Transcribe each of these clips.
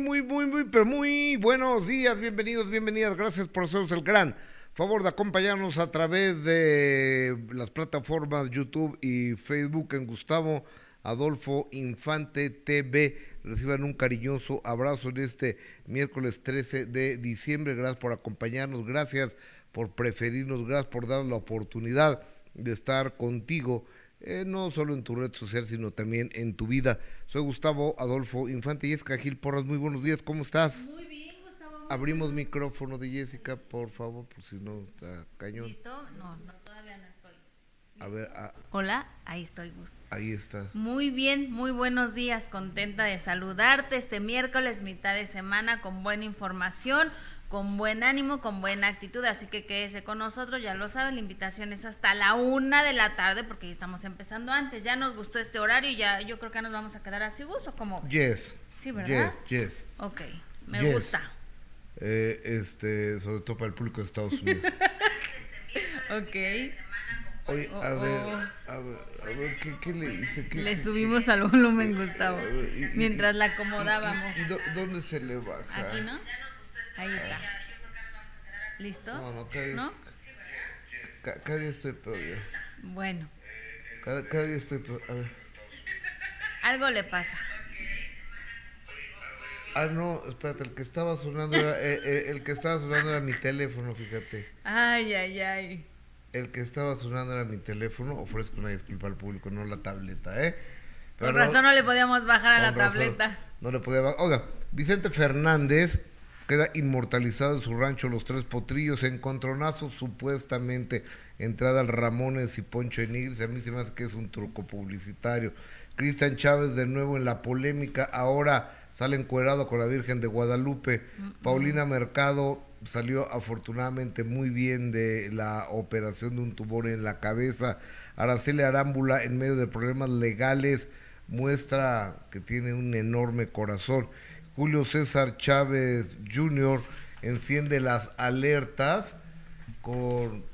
muy, muy, muy, pero muy buenos días, bienvenidos, bienvenidas. Gracias por hacernos el gran favor de acompañarnos a través de las plataformas YouTube y Facebook en Gustavo Adolfo Infante TV. Reciban un cariñoso abrazo en este miércoles 13 de diciembre. Gracias por acompañarnos, gracias por preferirnos, gracias por darnos la oportunidad de estar contigo eh, no solo en tu red social, sino también en tu vida. Soy Gustavo Adolfo Infante y es Cajil Porras. Muy buenos días, ¿cómo estás? Muy bien, Gustavo. Abrimos micrófono de Jessica, por favor, por si no está cañón. ¿Listo? No, no, todavía no estoy. A ver, ah, Hola, ahí estoy, Gus. ahí está. Muy bien, muy buenos días. Contenta de saludarte este miércoles, mitad de semana, con buena información, con buen ánimo, con buena actitud. Así que quédese con nosotros, ya lo saben, la invitación es hasta la una de la tarde, porque ya estamos empezando antes. Ya nos gustó este horario y ya yo creo que nos vamos a quedar así, Gus, ¿o cómo? ves? Yes. Sí, ¿verdad? Yes, yes. Ok, me Yes. gusta. Eh, este, sobre todo para el público de Estados Unidos. Ok. Oye, Oh, a ver, oh. a ver, a ver, ¿qué, qué le hice? ¿Qué- Le qué- subimos al volumen, Gustavo, ver, y- mientras la y- acomodábamos. ¿Y, y dó- dónde se le baja? Aquí, ¿no? Ahí está. ¿Listo? No, no, cada día, ¿No? ca- cada día estoy peor. Bueno, Cada, cada día estoy peor. A ver. algo le pasa. Ah, no, espérate, el que estaba sonando era, eh, eh, el que estaba sonando era mi teléfono, fíjate. Ay, ay, ay. El que estaba sonando era mi teléfono, ofrezco una disculpa al público, no la tableta, ¿eh? Con Perdón, razón no le podíamos bajar a la razón, tableta. No le podía bajar. Oiga, Vicente Fernández queda inmortalizado en su rancho Los Tres Potrillos, encontronazo supuestamente entrada al Ramones y Poncho Enigris, a mí se me hace que es un truco publicitario. Cristian Chávez de nuevo en la polémica, ahora sale encuerado con la Virgen de Guadalupe. Paulina Mercado salió afortunadamente muy bien de la operación de un tumor en la cabeza. Araceli Arámbula en medio de problemas legales muestra que tiene un enorme corazón. Julio César Chávez Jr. enciende las alertas con...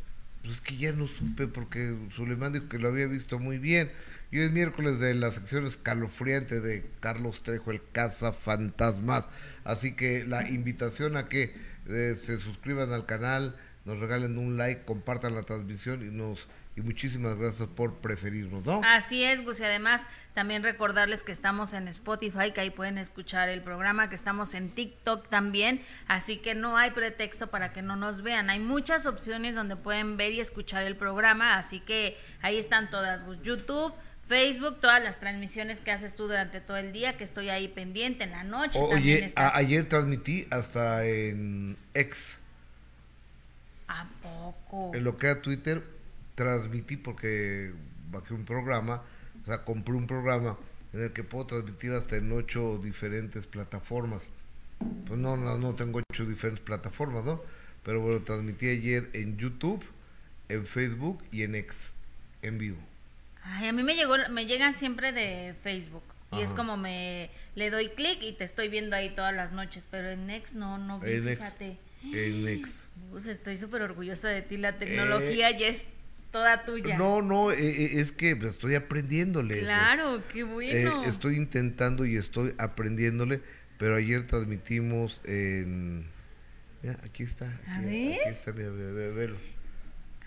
Pues es que ya no supe porque Suleiman dijo que lo había visto muy bien. Y hoy es miércoles de la sección escalofriante de Carlos Trejo, el Casa Fantasmas. Así que la invitación a que eh, se suscriban al canal, nos regalen un like, compartan la transmisión y nos y muchísimas gracias por preferirnos, ¿no? Así es, Gus, y además también recordarles que estamos en Spotify, que ahí pueden escuchar el programa, que estamos en TikTok también, así que no hay pretexto para que no nos vean. Hay muchas opciones donde pueden ver y escuchar el programa, así que ahí están todas, Gus. YouTube, Facebook, todas las transmisiones que haces tú durante todo el día, que estoy ahí pendiente en la noche. O- Oye, estás- a- ayer transmití hasta en X, ¿A poco? en lo que a Twitter, transmití porque bajé un programa, o sea, compré un programa en el que puedo transmitir hasta en ocho diferentes plataformas. Pues no, no, no tengo ocho diferentes plataformas, ¿no? Pero bueno, transmití ayer en YouTube, en Facebook y en X, en vivo. Ay, a mí me llegó, me llegan siempre de Facebook. Y es como me le doy clic y te estoy viendo ahí todas las noches, pero en Next no, no vi, En fíjate. En X. Gus, estoy súper orgullosa de ti, la tecnología ya es toda tuya. No, no, eh, eh, es que estoy aprendiéndole. eso. Claro, qué Eh, bueno. estoy intentando y estoy aprendiéndole, pero ayer transmitimos en... Mira, aquí está. A Aquí, ver. aquí está, mira, ve- ve- velo.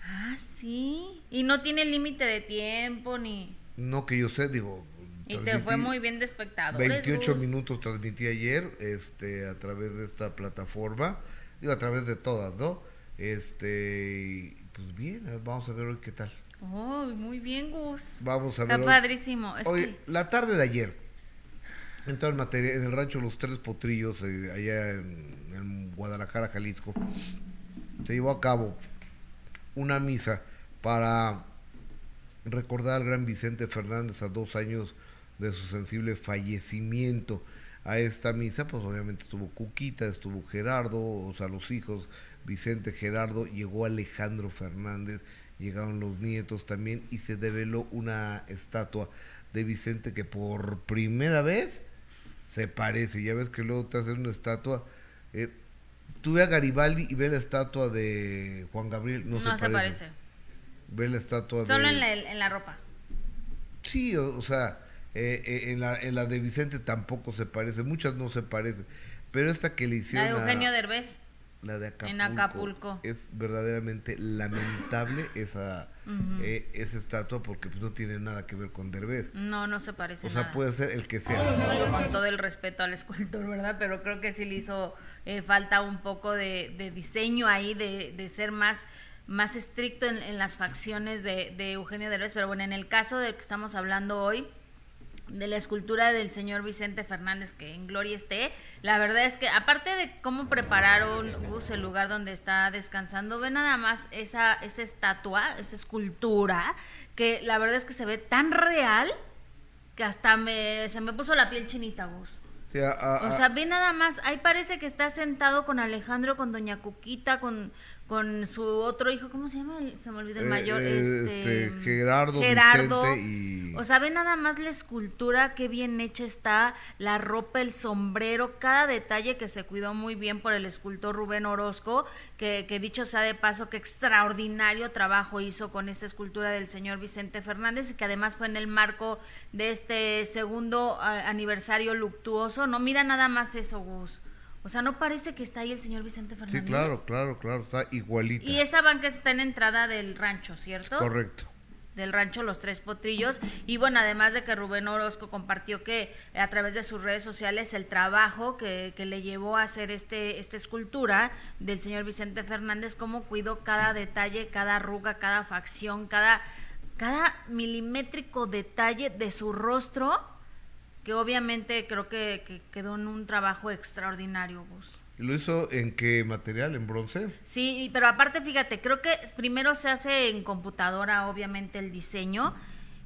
Ah, sí. Y no tiene límite de tiempo ni... No que yo sé, digo... Y te fue muy bien de espectadores. 28 Gus. minutos transmití ayer este, a través de esta plataforma, digo, a través de todas, ¿no? Este, pues bien, vamos a ver hoy qué tal. Oh, muy bien, Gus. Vamos a ver. Está hoy. padrísimo. Es que- la tarde de ayer, entró en materia, en el rancho Los Tres Potrillos, eh, allá en, en Guadalajara, Jalisco, se llevó a cabo una misa para recordar al gran Vicente Fernández a dos años de su sensible fallecimiento. A esta misa, pues obviamente estuvo Cuquita, estuvo Gerardo, o sea, los hijos, Vicente Gerardo, llegó Alejandro Fernández, llegaron los nietos también y se develó una estatua de Vicente que por primera vez se parece. Ya ves que luego te hacen una estatua. Eh, tú ve a Garibaldi y ve la estatua de Juan Gabriel, no, no, se, se parece. parece. Ve la estatua Solo de... en la, en la ropa. Sí, o, o sea, Eh, eh, en, la, en la de Vicente tampoco se parece, muchas no se parecen. Pero esta que le hicieron. La de Eugenio Derbez. La de Acapulco. En Acapulco. Es verdaderamente lamentable esa, eh, esa estatua porque pues, no tiene nada que ver con Derbez. No, no se parece. O sea, puede ser el que sea. con todo el respeto al escultor, ¿verdad? Pero creo que sí le hizo eh, falta un poco de, de diseño ahí, de, de, ser más más estricto en, en las facciones de, de Eugenio Derbez. Pero bueno, en el caso del que estamos hablando hoy, de la escultura del señor Vicente Fernández, que en gloria esté. La verdad es que, aparte de cómo prepararon Gus, el lugar donde está descansando, ve nada más esa, esa estatua, esa escultura, que la verdad es que se ve tan real que hasta me, se me puso la piel chinita, Gus. o sea, ve nada más, ahí parece que está sentado con Alejandro, con Doña Cuquita, con, con su otro hijo, ¿cómo se llama? Se me olvidó el eh, mayor. Eh, este, este, Gerardo, Gerardo. y... O sea, ve nada más la escultura, qué bien hecha está, la ropa, el sombrero, cada detalle que se cuidó muy bien por el escultor Rubén Orozco, que, que dicho sea de paso, qué extraordinario trabajo hizo con esta escultura del señor Vicente Fernández y que además fue en el marco de este segundo aniversario luctuoso. No, mira nada más eso, Gus. O sea, no parece que está ahí el señor Vicente Fernández. Sí, claro, claro, claro, está igualita. Y esa banca está en entrada del rancho, ¿cierto? Correcto. Del rancho Los Tres Potrillos. Y bueno, además de que Rubén Orozco compartió que a través de sus redes sociales el trabajo que, que le llevó a hacer este, esta escultura del señor Vicente Fernández, cómo cuidó cada detalle, cada arruga, cada facción, cada, cada milimétrico detalle de su rostro que obviamente creo que, quedó en un trabajo extraordinario, Gus. ¿Y lo hizo en qué material? ¿En bronce? Sí, pero aparte, fíjate, creo que primero se hace en computadora, obviamente, el diseño.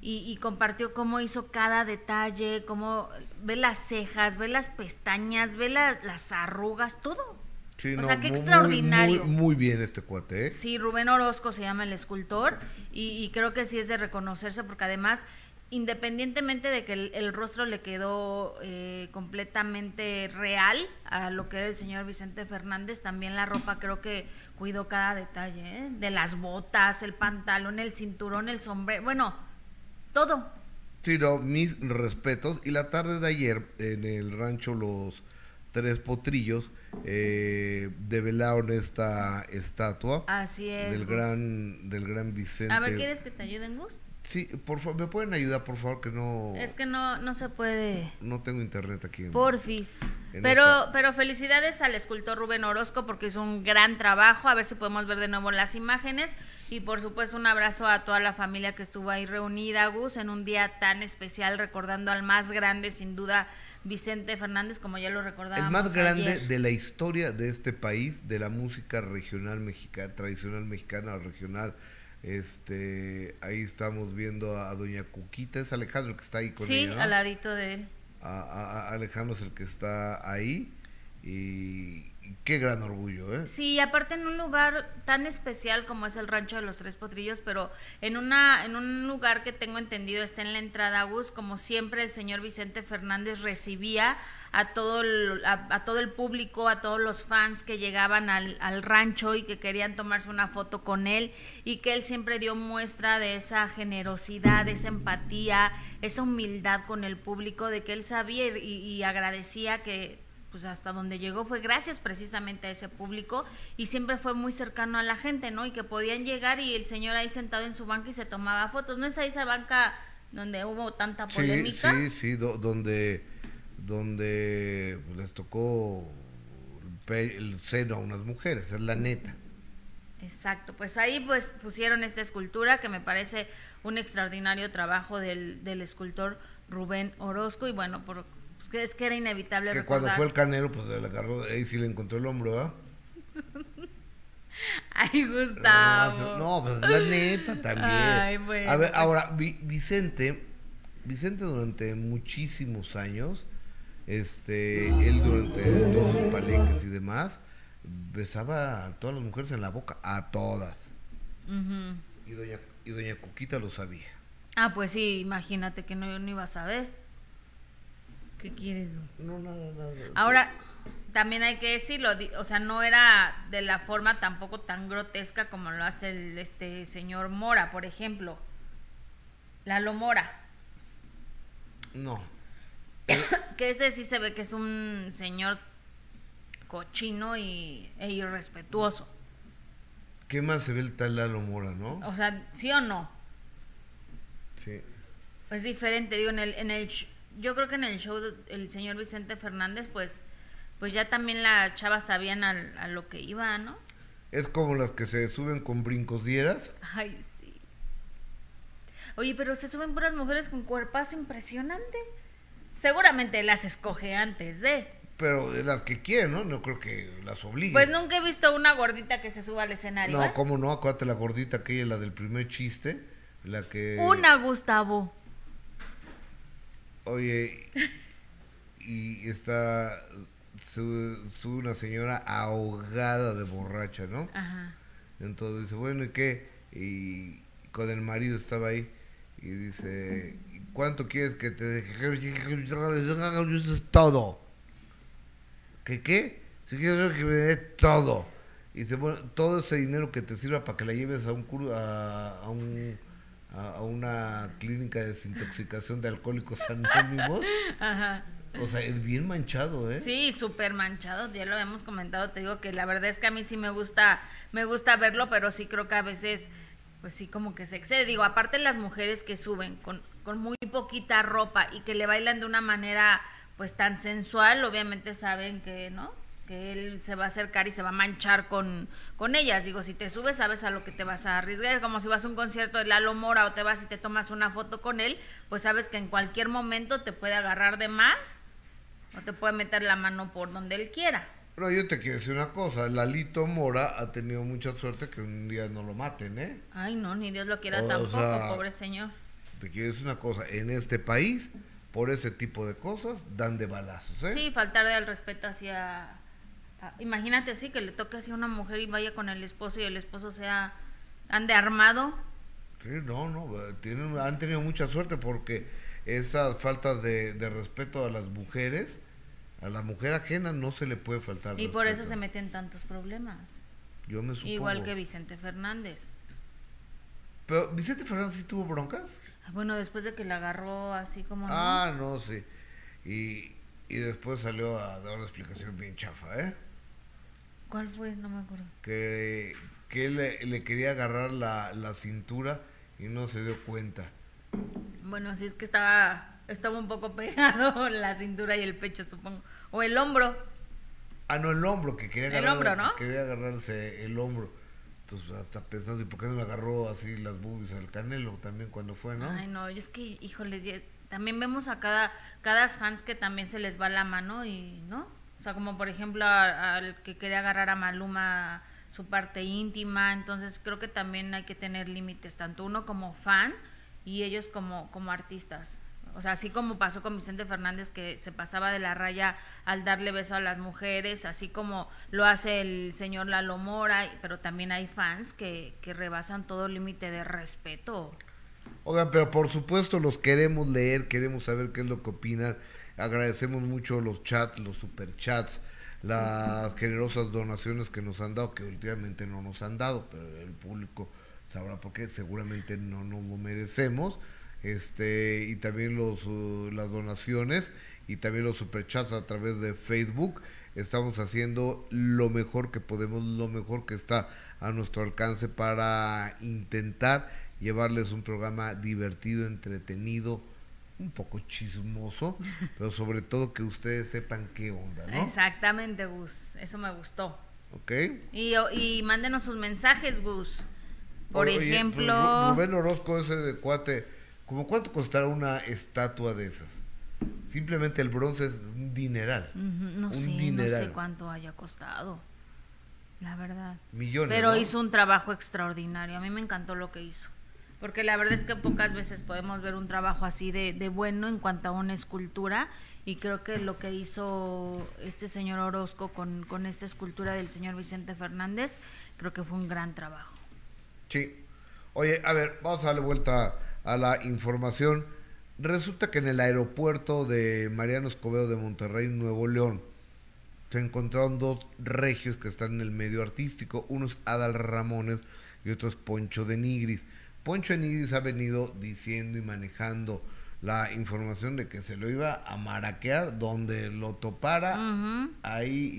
Y, compartió cómo hizo cada detalle, cómo ve las cejas, ve las pestañas, ve las arrugas, todo. Sí, o sea, qué extraordinario. Muy, bien este cuate, ¿eh? Sí, Rubén Orozco se llama el escultor y, y, creo que sí es de reconocerse porque además independientemente de que el, rostro le quedó eh, completamente real a lo que era el señor Vicente Fernández, también la ropa creo que cuidó cada detalle, ¿eh? de las botas, el pantalón, el cinturón, el sombrero, bueno, todo. Sí, no, mis respetos. Y la tarde de ayer en el rancho Los Tres Potrillos eh, develaron esta estatua. Así es. Del gran, del gran Vicente. A ver, ¿quieres que te ayuden, Gus? Sí, por favor, ¿me pueden ayudar, por favor, que no... Es que no, no se puede... No tengo internet aquí. Porfis. Pero, pero felicidades al escultor Rubén Orozco porque hizo un gran trabajo. A ver si podemos ver de nuevo las imágenes. Y por supuesto un abrazo a toda la familia que estuvo ahí reunida, Gus, en un día tan especial, recordando al más grande, sin duda, Vicente Fernández, como ya lo recordábamos. El más grande de la historia de este país, de la música regional mexicana, tradicional mexicana, regional este, ahí estamos viendo a, doña Cuquita, es Alejandro el que está ahí con ella. Sí, al ladito de él. A, Alejandro es el que está ahí y, qué gran orgullo, ¿eh? Sí, aparte en un lugar tan especial como es el Rancho de los Tres Potrillos, pero en una en un lugar que tengo entendido está en la entrada Gus, como siempre el señor Vicente Fernández recibía a todo el, a, todo el público, a todos los fans que llegaban al, al, rancho y que querían tomarse una foto con él y que él siempre dio muestra de esa generosidad, esa empatía, esa humildad con el público, de que él sabía y agradecía que pues hasta donde llegó fue gracias precisamente a ese público y siempre fue muy cercano a la gente, ¿no? Y que podían llegar y el señor ahí sentado en su banca y se tomaba fotos. ¿No es ahí esa banca donde hubo tanta polémica? Sí, sí, sí, donde donde les tocó el seno a unas mujeres, es la neta. Exacto, pues ahí pues pusieron esta escultura que me parece un extraordinario trabajo del, del escultor Rubén Orozco y bueno, por, pues que es que era inevitable que cuando fue el canero pues le agarró ahí sí le encontró el hombro, ¿ah? Ay, Gustavo. No, pues la neta también. Ay, bueno, a ver, pues ahora, Vicente, Vicente durante muchísimos años este, él durante todos sus palenques y demás, besaba a todas las mujeres en la boca, a todas. y, doña, y doña Cuquita lo sabía. Ah, pues sí, imagínate que no, yo no iba a saber. ¿Qué quieres? No, nada, nada. Ahora, también hay que decirlo, o sea, no era de la forma tampoco tan grotesca como lo hace el, este señor Mora, por ejemplo. Lalo Mora No. que ese sí se ve que es un señor cochino y, e irrespetuoso. ¿Qué más se ve el tal Lalo Mora, no? O sea, ¿sí o no? Sí. Es diferente, digo, en el, en el, yo creo que en el show del señor Vicente Fernández, pues, pues ya también las chavas sabían al- a lo que iba, ¿no? Es como las que se suben con brincos dieras. Ay, sí. Oye, pero se suben puras mujeres con cuerpazo impresionante. Seguramente las escoge antes de. Pero las que quieren, ¿no? No creo que las obliguen. Pues nunca he visto una gordita que se suba al escenario. No, ¿eh? cómo no, acuérdate la gordita aquella, la del primer chiste, la que... Una, Gustavo. Oye, y está su, su- una señora ahogada de borracha, ¿no? Ajá. Entonces dice, bueno, ¿y qué? Y con el marido estaba ahí y dice, ¿cuánto quieres que te deje? Todo. ¿Qué qué? Si quieres que me dé todo. Y dice, bueno, todo ese dinero que te sirva para que la lleves a un cur- a, a un a, una clínica de desintoxicación de alcohólicos anónimos. Ajá. O sea, es bien manchado, ¿eh? Sí, súper manchado, ya lo habíamos comentado, te digo que la verdad es que a mí sí me gusta, me gusta verlo, pero sí creo que a veces, pues sí como que se excede. Digo, aparte las mujeres que suben con, con muy poquita ropa y que le bailan de una manera pues tan sensual, obviamente saben que, ¿no? Que él se va a acercar y se va a manchar con, con ellas. Digo, si te subes, sabes a lo que te vas a arriesgar. Es como si vas a un concierto de Lalo Mora o te vas y te tomas una foto con él, pues sabes que en cualquier momento te puede agarrar de más o te puede meter la mano por donde él quiera. Pero yo te quiero decir una cosa, Lalito Mora ha tenido mucha suerte que un día no lo maten, ¿eh? Ay, no, ni Dios lo quiera O tampoco, sea, pobre señor. Te quiero decir una cosa, en este país, por ese tipo de cosas, dan de balazos, ¿eh? Sí, faltar al respeto hacia... a- imagínate así, que le toque así a una mujer y vaya con el esposo y el esposo sea... ande armado. Sí, no, no, eh, tienen, han tenido mucha suerte porque esas faltas de, de respeto a las mujeres, a la mujer ajena no se le puede faltar Y por eso se meten tantos problemas. Yo me supongo. Igual que Vicente Fernández. Pero, ¿Vicente Fernández sí tuvo broncas? Ah, Bueno, después de que la agarró así como... no. Ah, no, sí. Y, y después salió a dar una explicación bien chafa, ¿eh? ¿Cuál fue? No me acuerdo. que, que él le, le quería agarrar la, la cintura y no se dio cuenta. Bueno, sí es que estaba, estaba un poco pegado la cintura y el pecho, supongo. O el hombro. Ah, no, el hombro, que quería El hombro, ¿no? que quería agarrarse el hombro. Entonces hasta pensando, ¿y por qué no le agarró así las boobies al canelo también cuando fue, no? Ay, no, y es que, híjole, también vemos a cada, cada fans que también se les va la mano y, ¿no? O sea, como por ejemplo al que quería agarrar a Maluma su parte íntima, entonces creo que también hay que tener límites, tanto uno como fan y ellos como, como artistas. O sea, así como pasó con Vicente Fernández que se pasaba de la raya al darle beso a las mujeres, así como lo hace el señor Lalo Mora, pero también hay fans que, que rebasan todo límite de respeto. Oigan, pero por supuesto los queremos leer, queremos saber qué es lo que opinan. Agradecemos mucho los chats, los superchats, las generosas donaciones que nos han dado, que últimamente no nos han dado, pero el público sabrá por qué, seguramente no nos lo merecemos. Este, y también los, uh, las donaciones y también los superchats a través de Facebook. Estamos haciendo lo mejor que podemos, lo mejor que está a nuestro alcance para intentar llevarles un programa divertido, entretenido, un poco chismoso, pero sobre todo que ustedes sepan qué onda, ¿no? Exactamente, Gus. Eso me gustó. ¿Ok? Y, y mándenos sus mensajes, Gus. Por Oye, ejemplo, Ru- Rubén Orozco, ese de cuate, ¿como cuánto costará una estatua de esas? Simplemente el bronce es un dineral. No un sé, no sé cuánto haya costado. La verdad. Millones. Pero ¿no? hizo un trabajo extraordinario. A mí me encantó lo que hizo. Porque la verdad es que pocas veces podemos ver un trabajo así de, de bueno en cuanto a una escultura. Y creo que lo que hizo este señor Orozco con, con esta escultura del señor Vicente Fernández, creo que fue un gran trabajo. Sí. Oye, a ver, vamos a darle vuelta a la información. Resulta que en el aeropuerto de Mariano Escobedo de Monterrey, Nuevo León, se encontraron dos regios que están en el medio artístico. Uno es Adal Ramones y otro es Poncho de Nigris. Poncho de Nigris ha venido diciendo y manejando la información de que se lo iba a maraquear donde lo topara ahí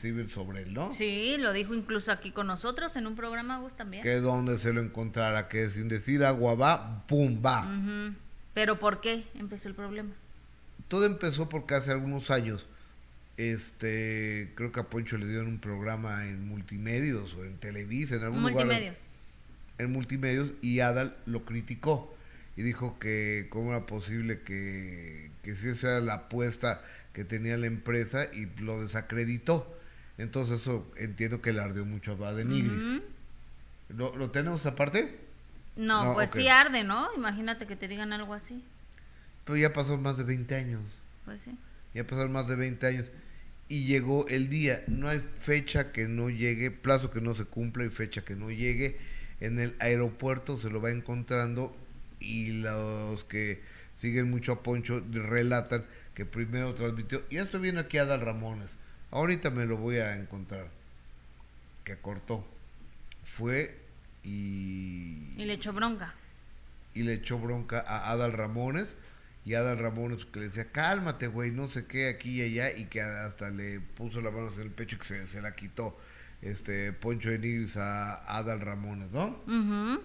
y iba sobre él, ¿no? Sí, lo dijo incluso aquí con nosotros en un programa, Gus, también. Que donde se lo encontrara, que sin decir agua va, pum, va. Pero ¿por qué empezó el problema? Todo empezó porque hace algunos años, este, creo que a Poncho le dieron un programa en multimedios o en Televisa, en algún lugar. Multimedios. En multimedios y Adal lo criticó y dijo que cómo era posible que, que si esa era la apuesta que tenía la empresa y lo desacreditó. Entonces eso entiendo que le ardió mucho a Badenigris. ¿Lo, ¿Lo tenemos aparte? No, No, pues sí arde, ¿no? Imagínate que te digan algo así. Pero ya pasó más de 20 años. Pues sí. Ya pasaron más de 20 años. Y llegó el día. No hay fecha que no llegue, plazo que no se cumpla y fecha que no llegue. En el aeropuerto se lo va encontrando y los que siguen mucho a Poncho relatan que primero transmitió. Y esto viene aquí a Dal Ramones. Ahorita me lo voy a encontrar. Que cortó. Fue y Y le echó bronca. y le echó bronca a Adal Ramones y Adal Ramones que le decía cálmate güey no sé qué aquí y allá y que hasta le puso la mano en el pecho y que se, se la quitó este Poncho de Nigris a Adal Ramones ¿no? Ujú.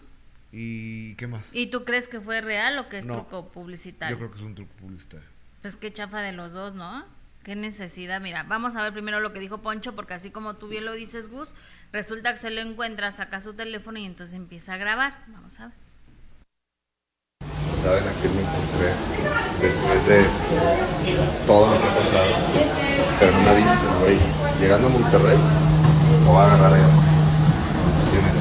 y qué más ¿Y tú crees que fue real o que es No. truco publicitario? yo creo que es un truco publicitario Pues qué chafa de los dos, ¿no? Qué necesidad. Mira, vamos a ver primero lo que dijo Poncho, porque así como tú bien lo dices, Gus, resulta que se lo encuentra, saca su teléfono y entonces empieza a grabar. Vamos a ver. saben a quién me encontré después de todo lo que ha pasado. Pero en una vista, güey, llegando a Monterrey, lo va a agarrar allá. Tienes.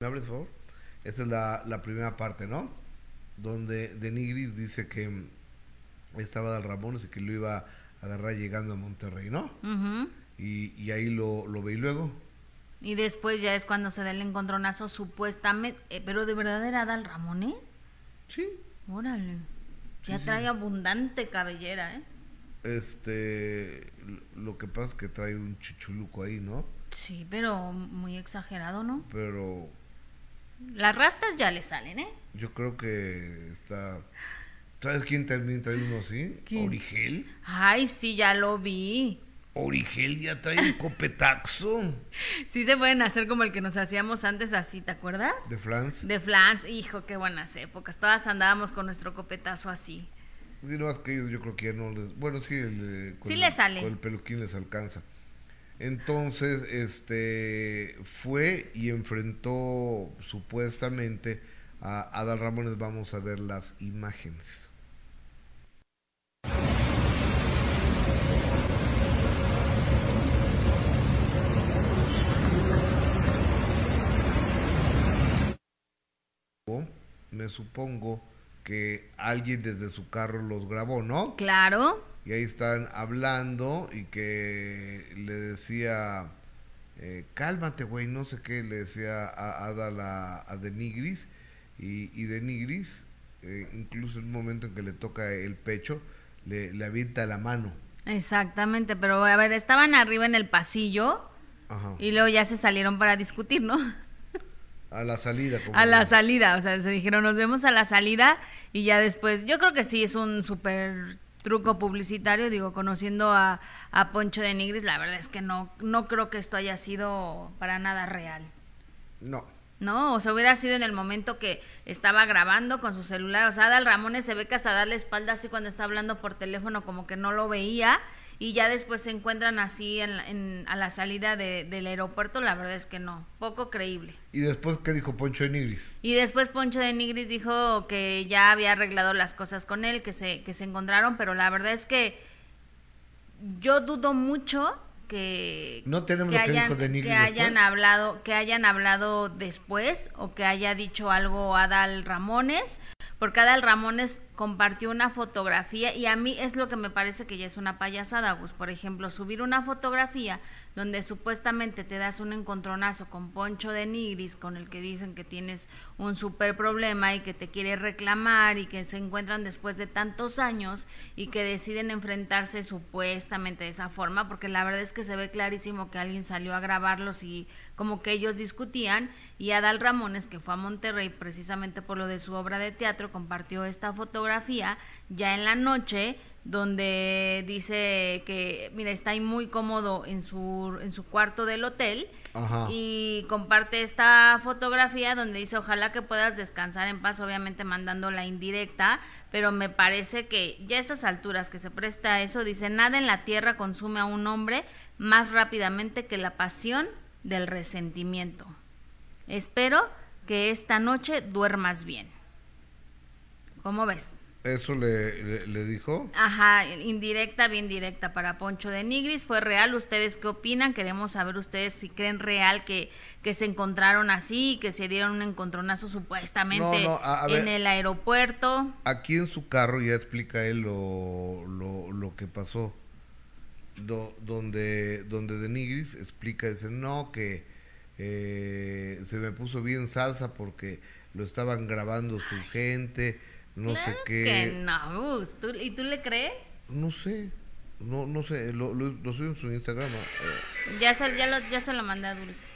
¿me abres por favor? esa es la, la primera parte ¿no? donde de Nigris dice que mm, estaba Adal Ramones y que lo iba a agarrar llegando a Monterrey ¿no? Y ahí lo, lo ve y luego Y después ya es cuando se da el encontronazo, supuestamente. eh, pero de verdad era Adal Ramones. sí Órale. Ya Sí, trae abundante cabellera, ¿eh? Este, lo que pasa es que trae un chichuluco ahí, ¿no? Sí, pero muy exagerado, ¿no? Pero Las rastas ya le salen, ¿eh? yo creo que está... ¿Sabes quién también trae uno así? ¿Quién? Origel. Ay, sí, ya lo vi. Origel ya trae un copetaxo Sí se pueden hacer como el que nos hacíamos antes así, ¿te acuerdas? de Flans. De flans, hijo, qué buenas épocas. Todas andábamos con nuestro copetazo así. Sí, no, es que ellos yo creo que ya no les... Bueno, sí, el, eh, con Sí el- les sale. Con el peluquín les alcanza. Entonces, este, fue y enfrentó supuestamente a Adal Ramones. Vamos a ver las imágenes. Me supongo que alguien desde su carro los grabó, ¿no? Claro. y ahí están hablando y que le decía eh, cálmate güey no sé qué le decía a Adal a, a Denigris y, y Denigris eh, incluso en un momento en que le toca el pecho le, le avienta la mano Exactamente, pero a ver, estaban arriba en el pasillo Ajá. y luego ya se salieron para discutir, ¿no? A la salida como A la salida, o sea, se dijeron, nos vemos a la salida y ya después, yo creo que sí es un súper truco publicitario, digo, conociendo a, a Poncho de Nigris, la verdad es que no, no creo que esto haya sido para nada real. no ¿no? O sea, hubiera sido en el momento que estaba grabando con su celular. O sea, Adal Ramones se ve que hasta darle espalda así cuando está hablando por teléfono, como que no lo veía. Y ya después se encuentran así en, en- a la salida de- del aeropuerto. La verdad es que no. Poco creíble. y después qué dijo Poncho de Nigris Y después Poncho de Nigris dijo que ya había arreglado las cosas con él, que se, que se encontraron. Pero la verdad es que yo dudo mucho que No tenemos que hayan, dijo que hablado que hayan hablado después o que haya dicho algo Adal Ramones porque Adal Ramones compartió una fotografía y a mí es lo que me parece que ya es una payasada, Gus. Por ejemplo, subir una fotografía donde supuestamente te das un encontronazo con Poncho de Nigris, con el que dicen que tienes un súper problema y que te quiere reclamar y que se encuentran después de tantos años y que deciden enfrentarse supuestamente de esa forma, porque la verdad es que se ve clarísimo que alguien salió a grabarlos y como que ellos discutían y Adal Ramones, que fue a Monterrey precisamente por lo de su obra de teatro, compartió esta fotografía ya en la noche donde dice que, mira, está ahí muy cómodo en su, en su cuarto del hotel y comparte esta fotografía donde dice, ojalá que puedas descansar en paz, obviamente mandando la indirecta, pero me parece que ya a estas alturas que se presta a eso, dice, nada en la tierra consume a un hombre más rápidamente que la pasión del resentimiento. Espero que esta noche duermas bien. ¿Cómo ves? ¿Eso le, le, dijo? Ajá, indirecta, bien directa para Poncho de Nigris. ¿Fue real? ¿Ustedes qué opinan? Queremos saber ustedes si creen real que, que se encontraron así, que se dieron un encontronazo supuestamente en el aeropuerto. Aquí en su carro ya explica él lo, lo, que pasó. donde, donde de Nigris explica, dice, no, que eh, se me puso bien salsa porque lo estaban grabando su gente no sé qué. Que no, ¿y tú le crees? No sé, no, no sé, lo, lo, subí en su Instagram. Eh. Ya, se, ya, lo, ya se lo mandé a Dulce.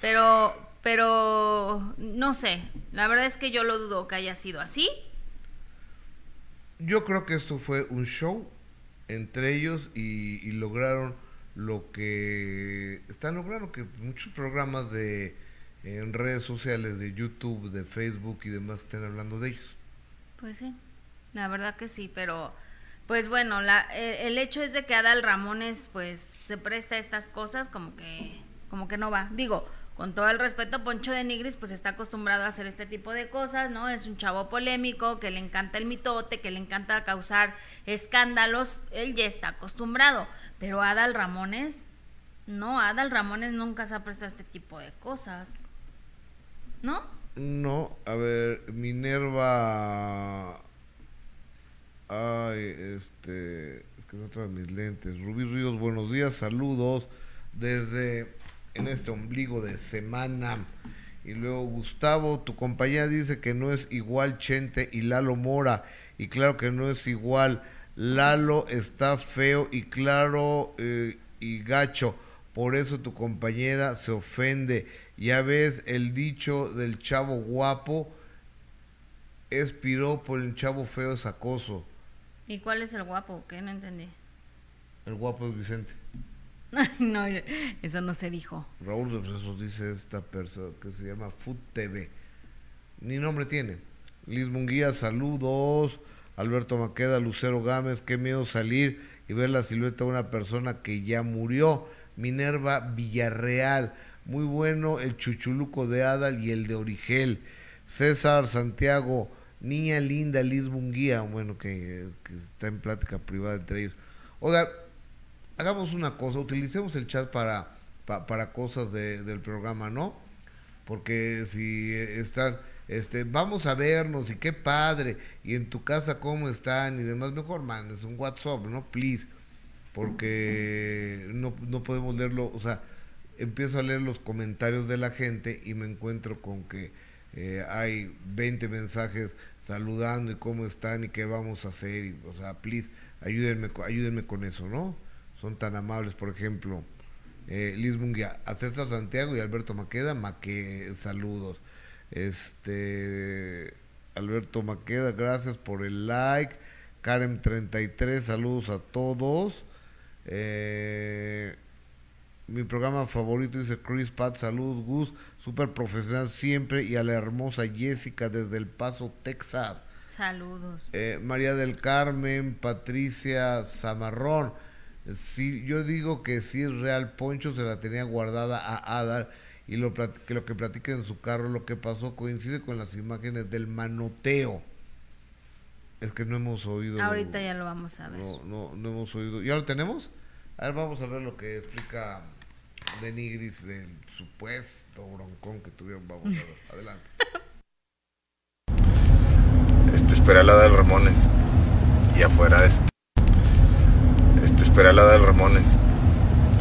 Pero, pero, no sé, la verdad es que yo lo dudo que haya sido así. Yo creo que esto fue un show entre ellos y, y lograron lo que están logrando, que muchos programas de en redes sociales de YouTube, de Facebook y demás estén hablando de ellos. Pues sí, la verdad que sí, pero pues bueno, la, el hecho es de que Adal Ramones pues se presta a estas cosas como que como que no va. Digo, con todo el respeto, Poncho de Nigris pues está acostumbrado a hacer este tipo de cosas, ¿no? Es un chavo polémico, que le encanta el mitote, que le encanta causar escándalos, él ya está acostumbrado, pero Adal Ramones, no, Adal Ramones nunca se ha prestado a este tipo de cosas, ¿no? No, a ver, Minerva. Ay, este. Es que no traigo mis lentes. Rubí Ríos, buenos días, saludos desde en este ombligo de semana. Y luego Gustavo, tu compañía dice que no es igual Chente y Lalo Mora. Y claro que no es igual. Lalo está feo y claro eh, y gacho. Por eso tu compañera se ofende. Ya ves el dicho del chavo guapo es piropo, el chavo feo es acoso. ¿Y cuál es el guapo? Que no entendí. El guapo es Vicente. no, eso no se dijo. Raúl, pues eso dice esta persona que se llama Food TV. Ni nombre tiene. Liz Munguía, saludos. Alberto Maqueda, Lucero Gámez, qué miedo salir y ver la silueta de una persona que ya murió. Minerva Villarreal. Muy bueno el Chuchuluco de Adal y el de Origel. César Santiago, niña linda, Liz Bunguía, bueno, que, está en plática privada entre ellos. Oiga, hagamos una cosa, utilicemos el chat para, para cosas del programa, ¿no? Porque si están, este, vamos a vernos y qué padre, y en tu casa cómo están y demás, mejor mandes un WhatsApp, ¿no? Please, porque no, no podemos leerlo, o sea, empiezo a leer los comentarios de la gente y me encuentro con que eh, hay 20 mensajes saludando y cómo están y qué vamos a hacer. O sea, please, ayúdenme, ayúdenme con eso, ¿no? Son tan amables, por ejemplo, eh, Liz Munguía, a César Santiago y Alberto Maqueda, Maque, saludos. Este, Alberto Maqueda, gracias por el like. Karen 33, saludos a todos. Eh, mi programa favorito dice Chris Pat, salud Gus, súper profesional siempre y a la hermosa Jessica desde El Paso, Texas. Saludos. Eh, María del Carmen, Patricia Zamarrón. Sí, yo digo que si es real, Poncho se la tenía guardada a Adar y lo que lo que platica en su carro, lo que pasó coincide con las imágenes del manoteo. Es que no hemos oído. Ahorita ya lo vamos a ver. No, no, no hemos oído. ¿Ya lo tenemos? A ver, vamos a ver lo que explica de Nigris del supuesto broncón que tuvieron. Vamos a ver, adelante. Este esperé al lado del Ramones. Y afuera, este. Este, esperé al lado del Ramones.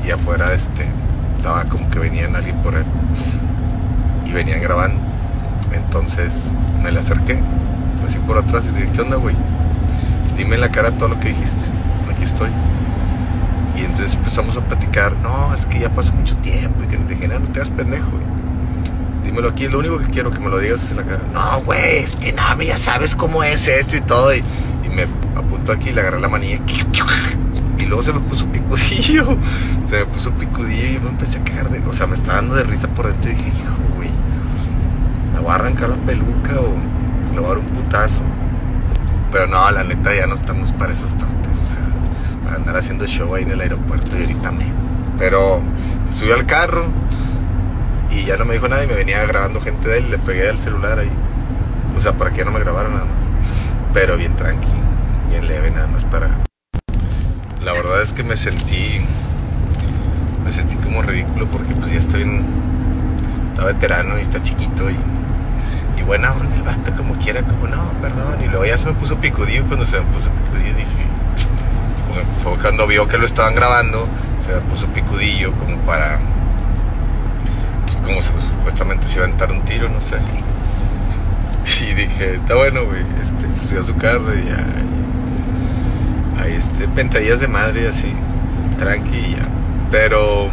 Y afuera, este. Estaba como que venían alguien por él. Y venían grabando. Entonces me le acerqué. Así por atrás y le dije, ¿qué onda, güey? Dime en la cara todo lo que dijiste. Aquí estoy. Y entonces empezamos a platicar. No, es que ya pasó mucho tiempo. Y que le dije, no, no te hagas pendejo, dímelo aquí, lo único que quiero que me lo digas es en la cara. No, güey, es que no, ya sabes cómo es esto y todo. Y, me apuntó aquí y le agarré la manilla. Y luego se me puso picudillo. Se me puso picudillo y yo me empecé a quejar de. O sea, me estaba dando de risa por dentro y dije, hijo, güey, le voy a arrancar la peluca o le voy a dar un putazo. Pero no, la neta ya no estamos para esas trates. O sea, andar haciendo show ahí en el aeropuerto y ahorita menos. Pero subí al carro y ya no me dijo nada y me venía grabando gente de él. Le pegué al celular ahí. O sea, para que no me grabara nada más. Pero bien tranqui, bien leve, nada más para. La verdad es que me sentí. Me sentí como ridículo porque pues ya estoy en. Veterano y está chiquito y. Y buena onda el vato como quiera, como no, perdón. Y luego ya se me puso picudillo cuando se me puso picudillo dije. Fue cuando vio que lo estaban grabando, se puso picudillo como para como supuestamente se iba a entrar un tiro, no sé. Y dije, está bueno, güey. Este, se subió a su carro y ya. Hay este, pentadillas de madre así, tranqui y ya. Pero,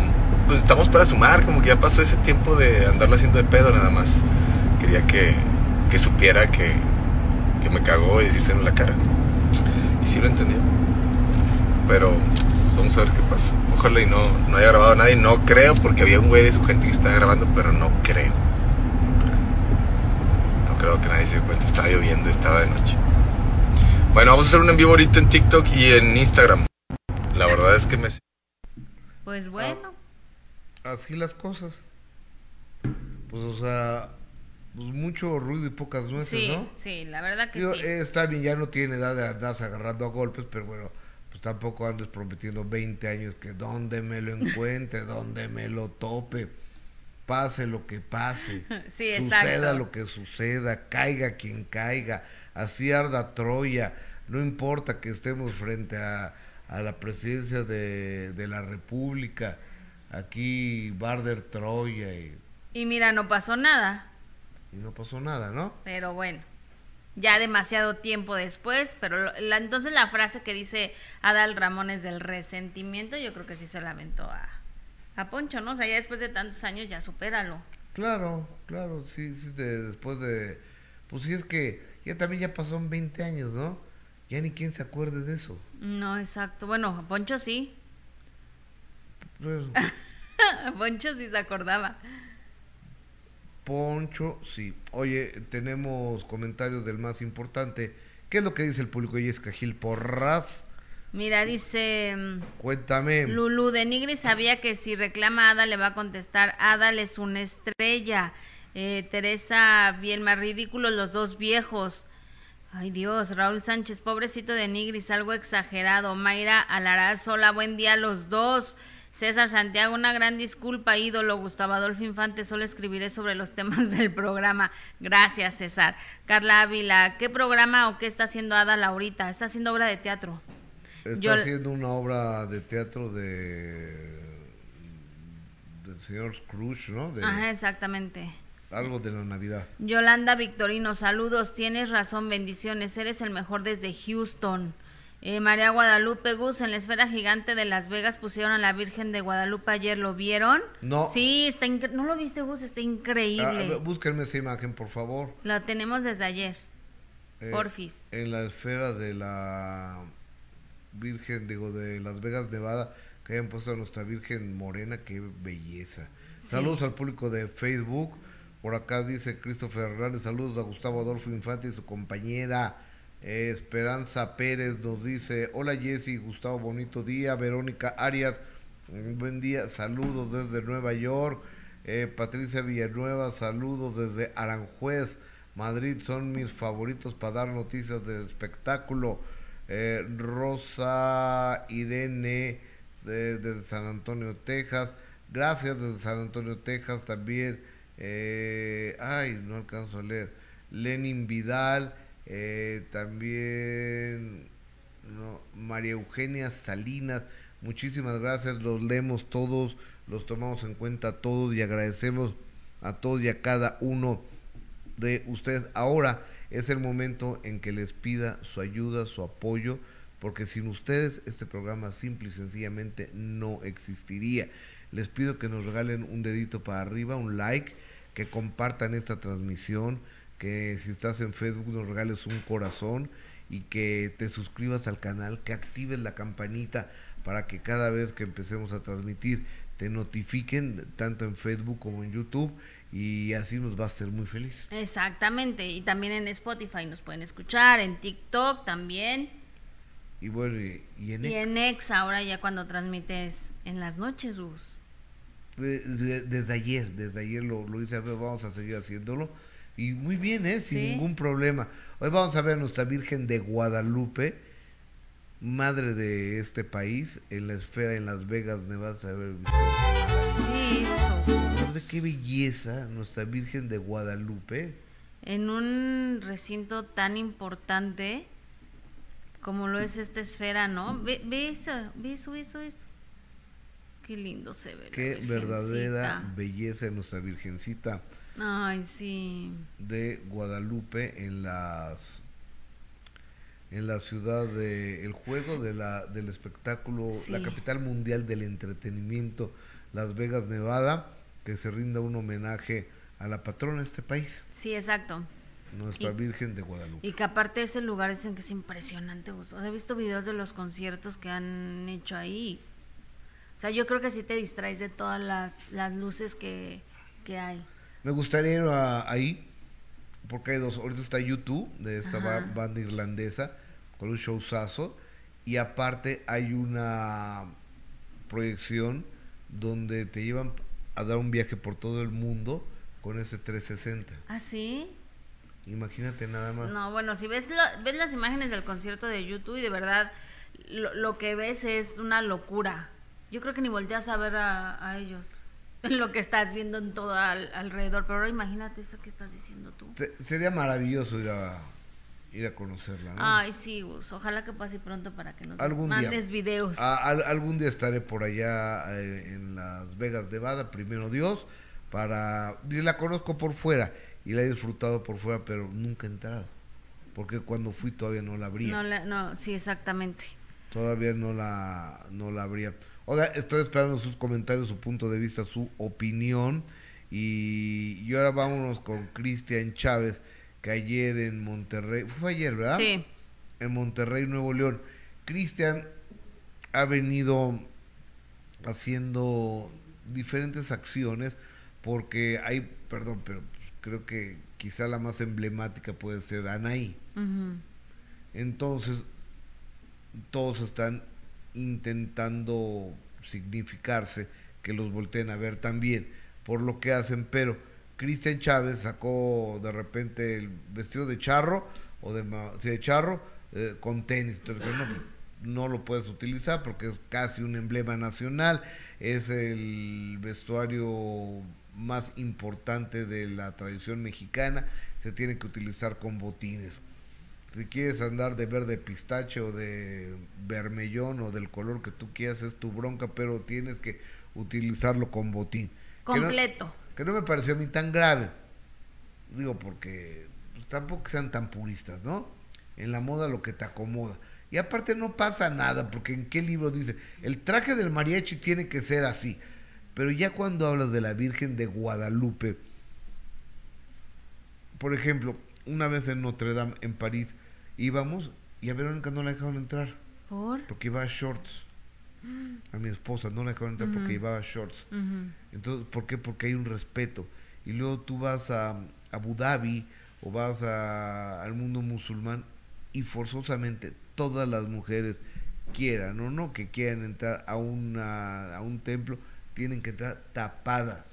pues estamos para sumar, como que ya pasó ese tiempo de andarlo haciendo de pedo nada más. Quería que, que supiera que, que me cagó y decirse en la cara. Y sí lo entendió. Pero vamos a ver qué pasa. Ojalá y no, no haya grabado a nadie. No creo, porque había un güey de su gente que estaba grabando, pero no creo. No creo. No creo que nadie se dé cuenta. Estaba lloviendo, estaba de noche. Bueno, vamos a hacer un en vivo ahorita en TikTok y en Instagram. La verdad es que me... Pues bueno. Ah, así las cosas. Pues, o sea, pues mucho ruido y pocas nueces, sí, ¿no? Sí, la verdad que sí. Está bien, ya no tiene edad de andarse agarrando a golpes, pero bueno, pues tampoco andes prometiendo 20 años que donde me lo encuentre, donde me lo tope, pase lo que pase, suceda lo que suceda, caiga quien caiga, así arda Troya, no importa que estemos frente a, a la presidencia de, de, la República, aquí Barder Troya. Y, y mira, no pasó nada. Y no pasó nada, ¿no? Pero bueno ya demasiado tiempo después, pero la, entonces la frase que dice Adal Ramones del resentimiento, yo creo que sí se la aventó a, a Poncho, ¿no? O sea, ya después de tantos años ya supéralo. Claro, claro, sí, sí después de... Pues sí, es que ya también ya pasaron 20 años, ¿no? Ya ni quien se acuerde de eso. No, exacto. Bueno, Poncho sí. Pues, Poncho sí se acordaba. Poncho, sí. Oye, tenemos comentarios del más importante. ¿Qué es lo que dice el público Yesca Gil Porras? Mira, dice. Mm, Cuéntame. Lulu de Nigri sabía que si reclama a Ada le va a contestar: Adal es una estrella. Eh, Teresa, bien más ridículos los dos viejos. Ay Dios, Raúl Sánchez, pobrecito de Nigris, algo exagerado. Mayra Alaraz, hola, buen día a los dos. César Santiago, una gran disculpa, ídolo Gustavo Adolfo Infante, solo escribiré sobre los temas del programa. Gracias, César. Carla Ávila, ¿qué programa o qué está haciendo Ada Laurita? ¿Está haciendo obra de teatro? Está haciendo una obra de teatro de del señor Scrooge, ¿no? Ajá, exactamente. Algo de la Navidad. Yolanda Victorino, saludos, tienes razón, bendiciones, eres el mejor desde Houston. Eh, María Guadalupe Gus, en la esfera gigante de Las Vegas pusieron a la Virgen de Guadalupe ayer, ¿lo vieron? No. Sí, está ¿no lo viste Gus? Está increíble. Ah, búsquenme esa imagen, por favor. La tenemos desde ayer, eh, porfis. En la esfera de la Virgen, digo, de Las Vegas, Nevada, que hayan puesto a nuestra Virgen Morena, qué belleza. Saludos al público de Facebook. Por acá dice Christopher Hernández, saludos a Gustavo Adolfo Infante y su compañera Esperanza Pérez nos dice, hola Jessy, Gustavo, bonito día. Verónica Arias, buen día, saludos desde Nueva York. Eh, Patricia Villanueva, saludos desde Aranjuez, Madrid, son mis favoritos para dar noticias del espectáculo. Eh, Rosa Irene, desde San Antonio, Texas. Gracias desde San Antonio, Texas también. Eh, ay, no alcanzo a leer. Lenin Vidal. Eh, también no, María Eugenia Salinas, muchísimas gracias, los leemos todos, los tomamos en cuenta todos y agradecemos a todos y a cada uno de ustedes. Ahora es el momento en que les pida su ayuda, su apoyo, porque sin ustedes este programa simple y sencillamente no existiría. Les pido que nos regalen un dedito para arriba, un like, que compartan esta transmisión, que si estás en Facebook nos regales un corazón y que te suscribas al canal, que actives la campanita para que cada vez que empecemos a transmitir te notifiquen tanto en Facebook como en YouTube y así nos va a hacer muy feliz. Exactamente, y también en Spotify nos pueden escuchar, en TikTok también. Y bueno, y, en Y en X ahora ya cuando transmites en las noches, Gus. Desde, ayer, desde ayer lo, lo hice, vamos a seguir haciéndolo. Y muy bien, ¿eh? Sin ningún problema. Hoy vamos a ver a nuestra Virgen de Guadalupe, madre de este país, en la esfera en Las Vegas, Nevada. A ver, Eso. De qué belleza nuestra Virgen de Guadalupe. En un recinto tan importante como lo es esta esfera, ¿no? Ve, ve eso, ve eso, eso, eso. Qué lindo se ve. Qué verdadera belleza de nuestra Virgencita. Ay, sí. De Guadalupe en las en la ciudad de el juego de la del espectáculo, la capital mundial del entretenimiento, Las Vegas, Nevada, que se rinda un homenaje a la patrona de este país. Sí, exacto. Nuestra Virgen de Guadalupe. Y que aparte ese lugar dicen que es impresionante. he visto videos de los conciertos que han hecho ahí. O sea, yo creo que sí te distraes de todas las, las luces que, que hay. Me gustaría ir ahí, porque hay dos. Ahorita está YouTube, de esta banda irlandesa, con un showzazo. Y aparte hay una proyección donde te llevan a dar un viaje por todo el mundo con ese 360. ¿Ah, sí? Imagínate nada más. No, bueno, si ves, ves las imágenes del concierto de YouTube y de verdad lo, lo, que ves es una locura. Yo creo que ni volteas a ver a, a ellos. lo que estás viendo en todo alrededor. Pero imagínate eso que estás diciendo tú. sería maravilloso ir a, ir a conocerla. ¿no? Ay, sí, Ojalá que pase pronto para que nos mandes videos. algún día estaré por allá eh, en Las Vegas, Nevada, primero Dios, para... Yo la conozco por fuera y la he disfrutado por fuera, pero nunca he entrado. Porque cuando fui todavía no la abría. No, no sí, exactamente. Todavía no la, no la abría. Oiga, estoy esperando sus comentarios, su punto de vista, su opinión. Y, y ahora vámonos con Cristian Chávez, que ayer en Monterrey, fue ayer, ¿verdad? Sí. En Monterrey, Nuevo León. Cristian ha venido haciendo diferentes acciones porque hay, perdón, pero creo que quizá la más emblemática puede ser Anaí. Entonces, todos están intentando significarse que los volteen a ver también por lo que hacen, pero Cristian Chávez sacó de repente el vestido de charro o de, de charro eh, con tenis, entonces no, no lo puedes utilizar porque es casi un emblema nacional, es el vestuario más importante de la tradición mexicana, se tiene que utilizar con botines si quieres andar de verde pistache o de vermellón o del color que tú quieras, es tu bronca, pero tienes que utilizarlo con botín. Completo. Que no, me pareció a mí tan grave. Digo, porque pues, tampoco sean tan puristas, ¿no? En la moda lo que te acomoda. Y aparte no pasa nada, porque en qué libro dice, el traje del mariachi tiene que ser así. Pero ya cuando hablas de la Virgen de Guadalupe, por ejemplo, una vez en Notre Dame, en París, íbamos y a Verónica no la dejaron entrar. ¿Por? Porque iba shorts. A mi esposa no la dejaron entrar porque llevaba shorts. Entonces, ¿por qué? Porque hay un respeto. Y luego tú vas a Abu Dhabi o vas a, al mundo musulmán y forzosamente todas las mujeres quieran o no que quieran entrar a, una, a un templo, tienen que entrar tapadas.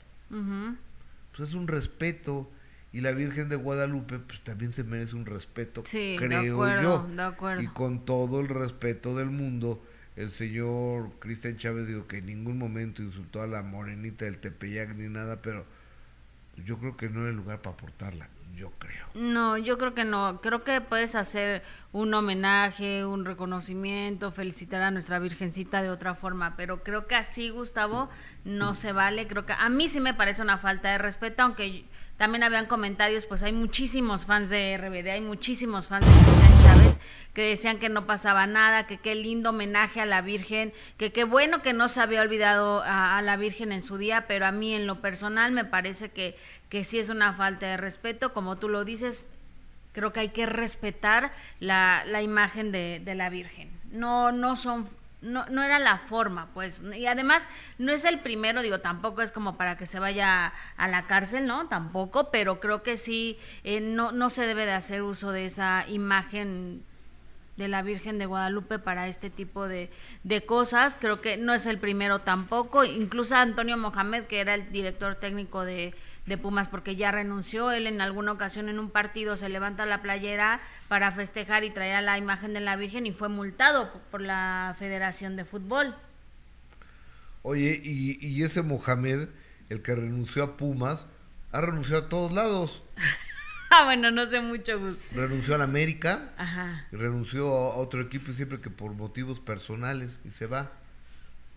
Pues es un respeto y la Virgen de Guadalupe pues también se merece un respeto, creo yo. Y con todo el respeto del mundo, el señor Cristian Chávez dijo que en ningún momento insultó a la morenita del Tepeyac ni nada, pero yo creo que no era el lugar para portarla, yo creo. No, yo creo que no. Creo que puedes hacer un homenaje, un reconocimiento, felicitar a nuestra Virgencita de otra forma, pero creo que así, Gustavo, no se vale. Creo que a mí sí me parece una falta de respeto, aunque también habían comentarios, pues hay muchísimos fans de RBD, hay muchísimos fans de Cristian Chávez que decían que no pasaba nada, que qué lindo homenaje a la Virgen, que qué bueno que no se había olvidado a, a la Virgen en su día, pero a mí en lo personal me parece que, que sí es una falta de respeto, como tú lo dices, creo que hay que respetar la, la imagen de, de la Virgen. No, no son no, no era la forma, pues. Y además, no es el primero, digo, tampoco es como para que se vaya a la cárcel, ¿no? Tampoco, pero creo que sí, eh, no, no se debe de hacer uso de esa imagen de la Virgen de Guadalupe para este tipo de, de cosas. Creo que no es el primero tampoco. Incluso Antonio Mohamed, que era el director técnico de, de Pumas porque ya renunció. Él en alguna ocasión en un partido se levanta la playera para festejar y traer la imagen de la Virgen y fue multado por la Federación de Fútbol. Oye, y, y ese Mohamed, el que renunció a Pumas, ha renunciado a todos lados. ah, bueno, no sé mucho gusto. Renunció a la América, Ajá. y renunció a otro equipo y siempre que por motivos personales y se va.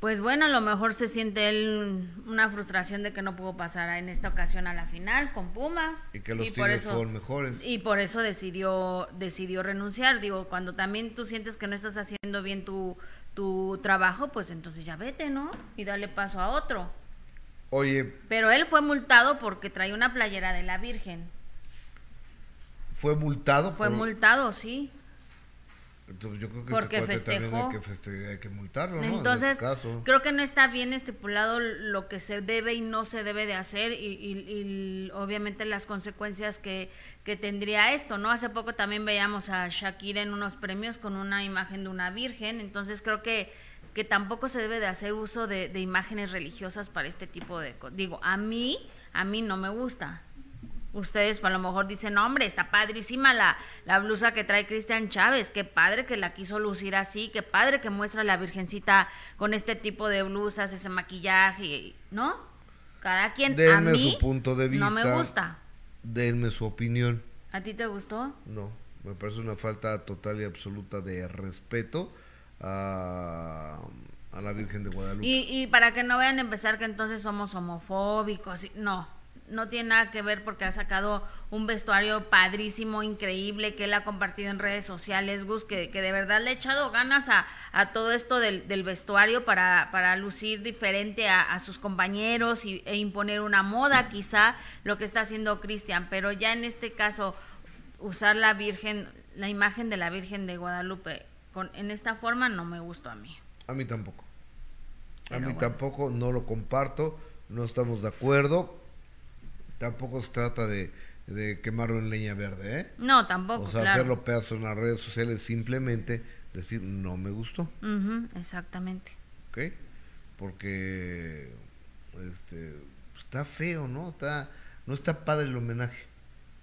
Pues bueno, a lo mejor se siente él una frustración de que no pudo pasar en esta ocasión a la final con Pumas. Y que los por Tigres eso- fueron mejores. Y por eso decidió, decidió renunciar. Digo, cuando también tú sientes que no estás haciendo bien tu, tu trabajo, pues entonces ya vete, ¿no? Y dale paso a otro. Oye, Pero él fue multado porque traía una playera de la Virgen. fue multado. Fue por- multado, sí. Entonces, yo creo que porque este también hay que, feste- hay que multarlo, ¿no? En Entonces, este caso. creo que no está bien estipulado lo que se debe y no se debe de hacer y, y- y obviamente las consecuencias que, que tendría esto, ¿no? Hace poco también veíamos a Shakira en unos premios con una imagen de una virgen, entonces creo que, que tampoco se debe de hacer uso de, de imágenes religiosas para este tipo de cosas. Digo, a mí, a mí no me gusta. Ustedes a lo mejor dicen, no, hombre, está padrísima la, la blusa que trae Cristian Chávez, qué padre que la quiso lucir así, qué padre que muestra a la Virgencita con este tipo de blusas, ese maquillaje, ¿no? Cada quien, a Denme mí su punto de no me vista. gusta. Denme su opinión. ¿A ti te gustó? No, me parece una falta total y absoluta de respeto a, a la Virgen de Guadalupe. Y, y para que no vayan a empezar que entonces somos homofóbicos, no, no tiene nada que ver porque ha sacado un vestuario padrísimo, increíble, que él ha compartido en redes sociales, Gus, que, que de verdad le ha echado ganas a, a todo esto del, del vestuario para, para lucir diferente a, a sus compañeros y, e imponer una moda, quizá lo que está haciendo Cristian, pero ya en este caso usar la Virgen, la imagen de la Virgen de Guadalupe con, en esta forma no me gustó a mí. A mí tampoco. A mí bueno. tampoco, no lo comparto, no estamos de acuerdo. Tampoco se trata de, de quemarlo en leña verde, ¿eh? No, tampoco, o sea, claro. hacerlo pedazos en las redes sociales, simplemente decir no me gustó, exactamente. ¿ok? Porque este, está feo, ¿no? Está, no está padre el homenaje.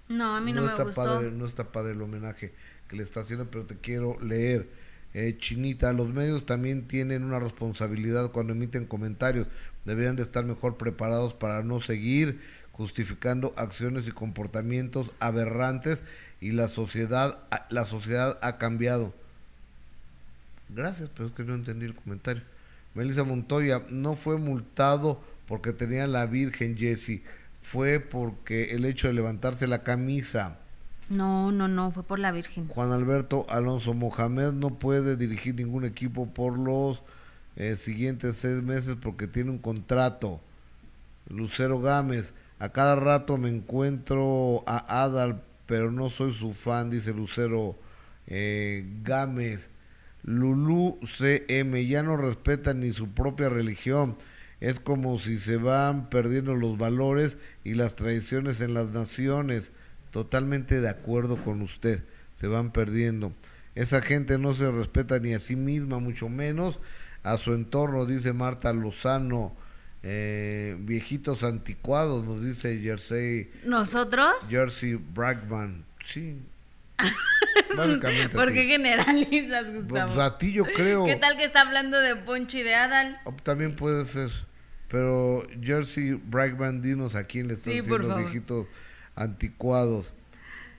No, a mí no, me está gustó. Padre, no está padre el homenaje que le está haciendo, pero te quiero leer. Eh, Chinita, los medios también tienen una responsabilidad cuando emiten comentarios. Deberían de estar mejor preparados para no seguir justificando acciones y comportamientos aberrantes y la sociedad, la sociedad ha cambiado. Gracias, pero es que no entendí el comentario. Melissa Montoya, no fue multado porque tenía la Virgen Jessie, fue porque el hecho de levantarse la camisa. No, no, no, fue por la Virgen. Juan Alberto Alonso Mohamed no puede dirigir ningún equipo por los eh, siguientes seis meses porque tiene un contrato. Lucero Gámez, a cada rato me encuentro a Adal, pero no soy su fan, dice Lucero eh, Gámez. Lulú CM ya no respeta ni su propia religión. Es como si se van perdiendo los valores y las tradiciones en las naciones. Totalmente de acuerdo con usted. Se van perdiendo. Esa gente no se respeta ni a sí misma, mucho menos a su entorno, dice Marta Lozano. Eh, viejitos anticuados, nos dice Jersey, ¿Nosotros? Jersey Bragman. Sí. Básicamente. ¿Por qué generalizas, Pues Gustavo? a ti yo creo. ¿Qué tal que está hablando de Poncho y de Adal? Oh, También puede ser. Pero Jersey Bragman, dinos a quién le están Sí, diciendo viejitos anticuados.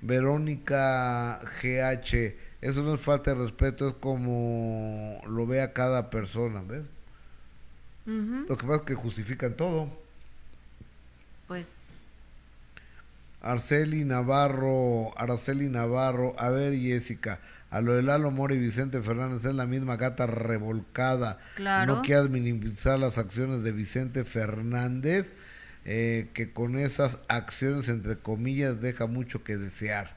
Verónica GH, eso no es falta de respeto, es como lo ve a cada persona, ¿ves? Lo que pasa es que justifican todo. Pues Arceli Navarro, Araceli Navarro, a ver Jessica, a lo de Lalo Mora y Vicente Fernández es la misma gata revolcada. Claro. No quieras minimizar las acciones de Vicente Fernández, eh, que con esas acciones, entre comillas, deja mucho que desear.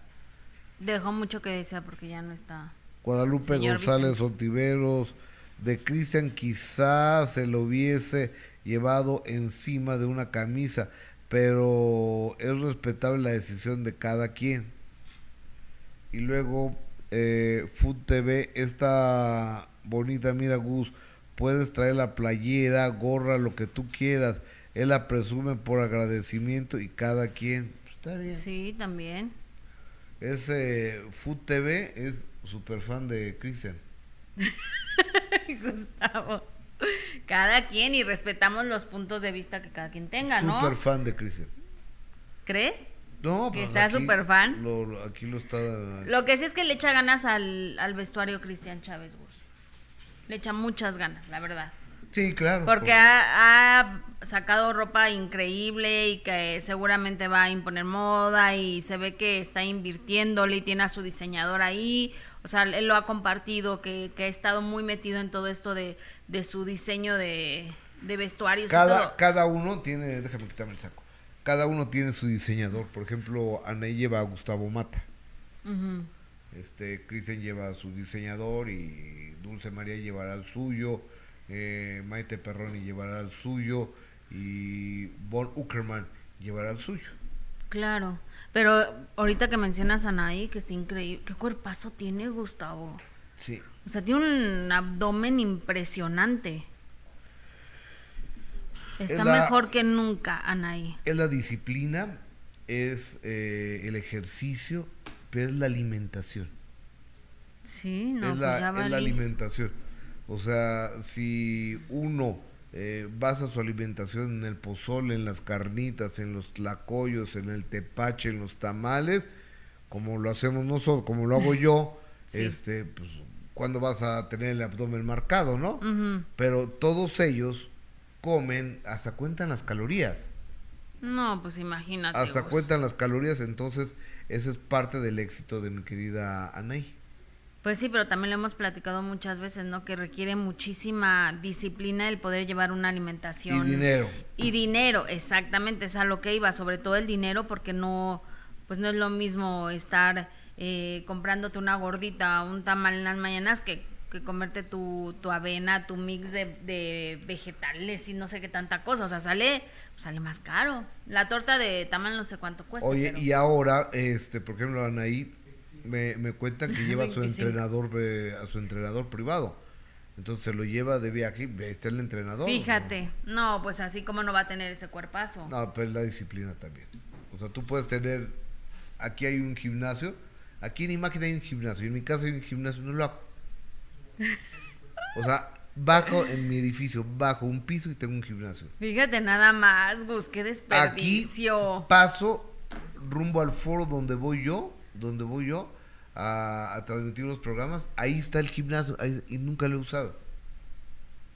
dejó mucho que desear porque ya no está. Guadalupe Señor González Vicente. Ontiveros, de Cristian quizás se lo hubiese llevado encima de una camisa, pero es respetable la decisión de cada quien. Y luego, eh, Food TV, esta bonita, mira Gus, puedes traer la playera, gorra, lo que tú quieras. Él la presume por agradecimiento y cada quien. Está bien. Sí, también. Ese Food TV es súper fan de Cristian. Gustavo. Cada quien y respetamos los puntos de vista que cada quien tenga, ¿no? Súper fan de Cristian. ¿Crees? No, Que pues sea súper fan. lo- lo- aquí lo está. Lo que sí es que le echa ganas al, al vestuario Cristian Chávez Gus. Le echa muchas ganas, la verdad. Sí, claro. Porque por- ha, ha sacado ropa increíble y que seguramente va a imponer moda y se ve que está invirtiéndole y tiene a su diseñador ahí. O sea, él lo ha compartido, que, que ha estado muy metido en todo esto de, de su diseño de, de vestuarios y cada, todo. cada uno tiene. Déjame quitarme el saco. Cada uno tiene su diseñador. Por ejemplo, Anaí lleva a Gustavo Mata. Este, Cristian lleva a su diseñador y Dulce María llevará al suyo. eh, Maite Perroni llevará al suyo. Y Von Uckerman llevará al suyo. Claro. Pero ahorita que mencionas a Anaí, que está increíble. ¿Qué cuerpazo tiene Gustavo? Sí. O sea, tiene un abdomen impresionante. Está Es la- mejor que nunca, Anaí. Es la disciplina, es eh, el ejercicio, pero es la alimentación. Sí, no, es, pues la, es alimentación. O sea, si uno eh, basa su alimentación en el pozole, en las carnitas, en los tlacoyos, en el tepache, en los tamales, como lo hacemos nosotros, como lo hago yo, Sí. este, pues, ¿cuándo vas a tener el abdomen marcado, no? Pero todos ellos comen, hasta cuentan las calorías. No, pues imagínate. Hasta cuentan las calorías, entonces ese es parte del éxito de mi querida Anaí. Pues sí, pero también lo hemos platicado muchas veces, ¿no? Que requiere muchísima disciplina el poder llevar una Y alimentación. dinero. Y dinero, exactamente, es a lo que iba, sobre todo el dinero, porque no, pues no es lo mismo estar eh, comprándote una gordita, un tamal en las mañanas que, que comerte tu, tu avena, tu mix de, de vegetales y no sé qué tanta cosa, o sea, sale, sale más caro. La torta de tamal no sé cuánto cuesta. Oye, pero- y ahora, este, por ejemplo, Anaí me, me cuentan que lleva a su 25. entrenador eh, a su entrenador privado. Entonces se lo lleva de viaje, está el entrenador. Fíjate, no, pues así como no va a tener ese cuerpazo. No, pero es la disciplina también. O sea, tú puedes tener, aquí hay un gimnasio, aquí en imagen hay un gimnasio, y en mi casa hay un gimnasio, no lo hago. O sea, bajo en mi edificio, bajo un piso y tengo un gimnasio. Fíjate nada más, Gus, qué Aquí desperdicio. paso rumbo al foro donde voy yo, donde voy yo a, a transmitir los programas, ahí está el gimnasio ahí- y nunca lo he usado.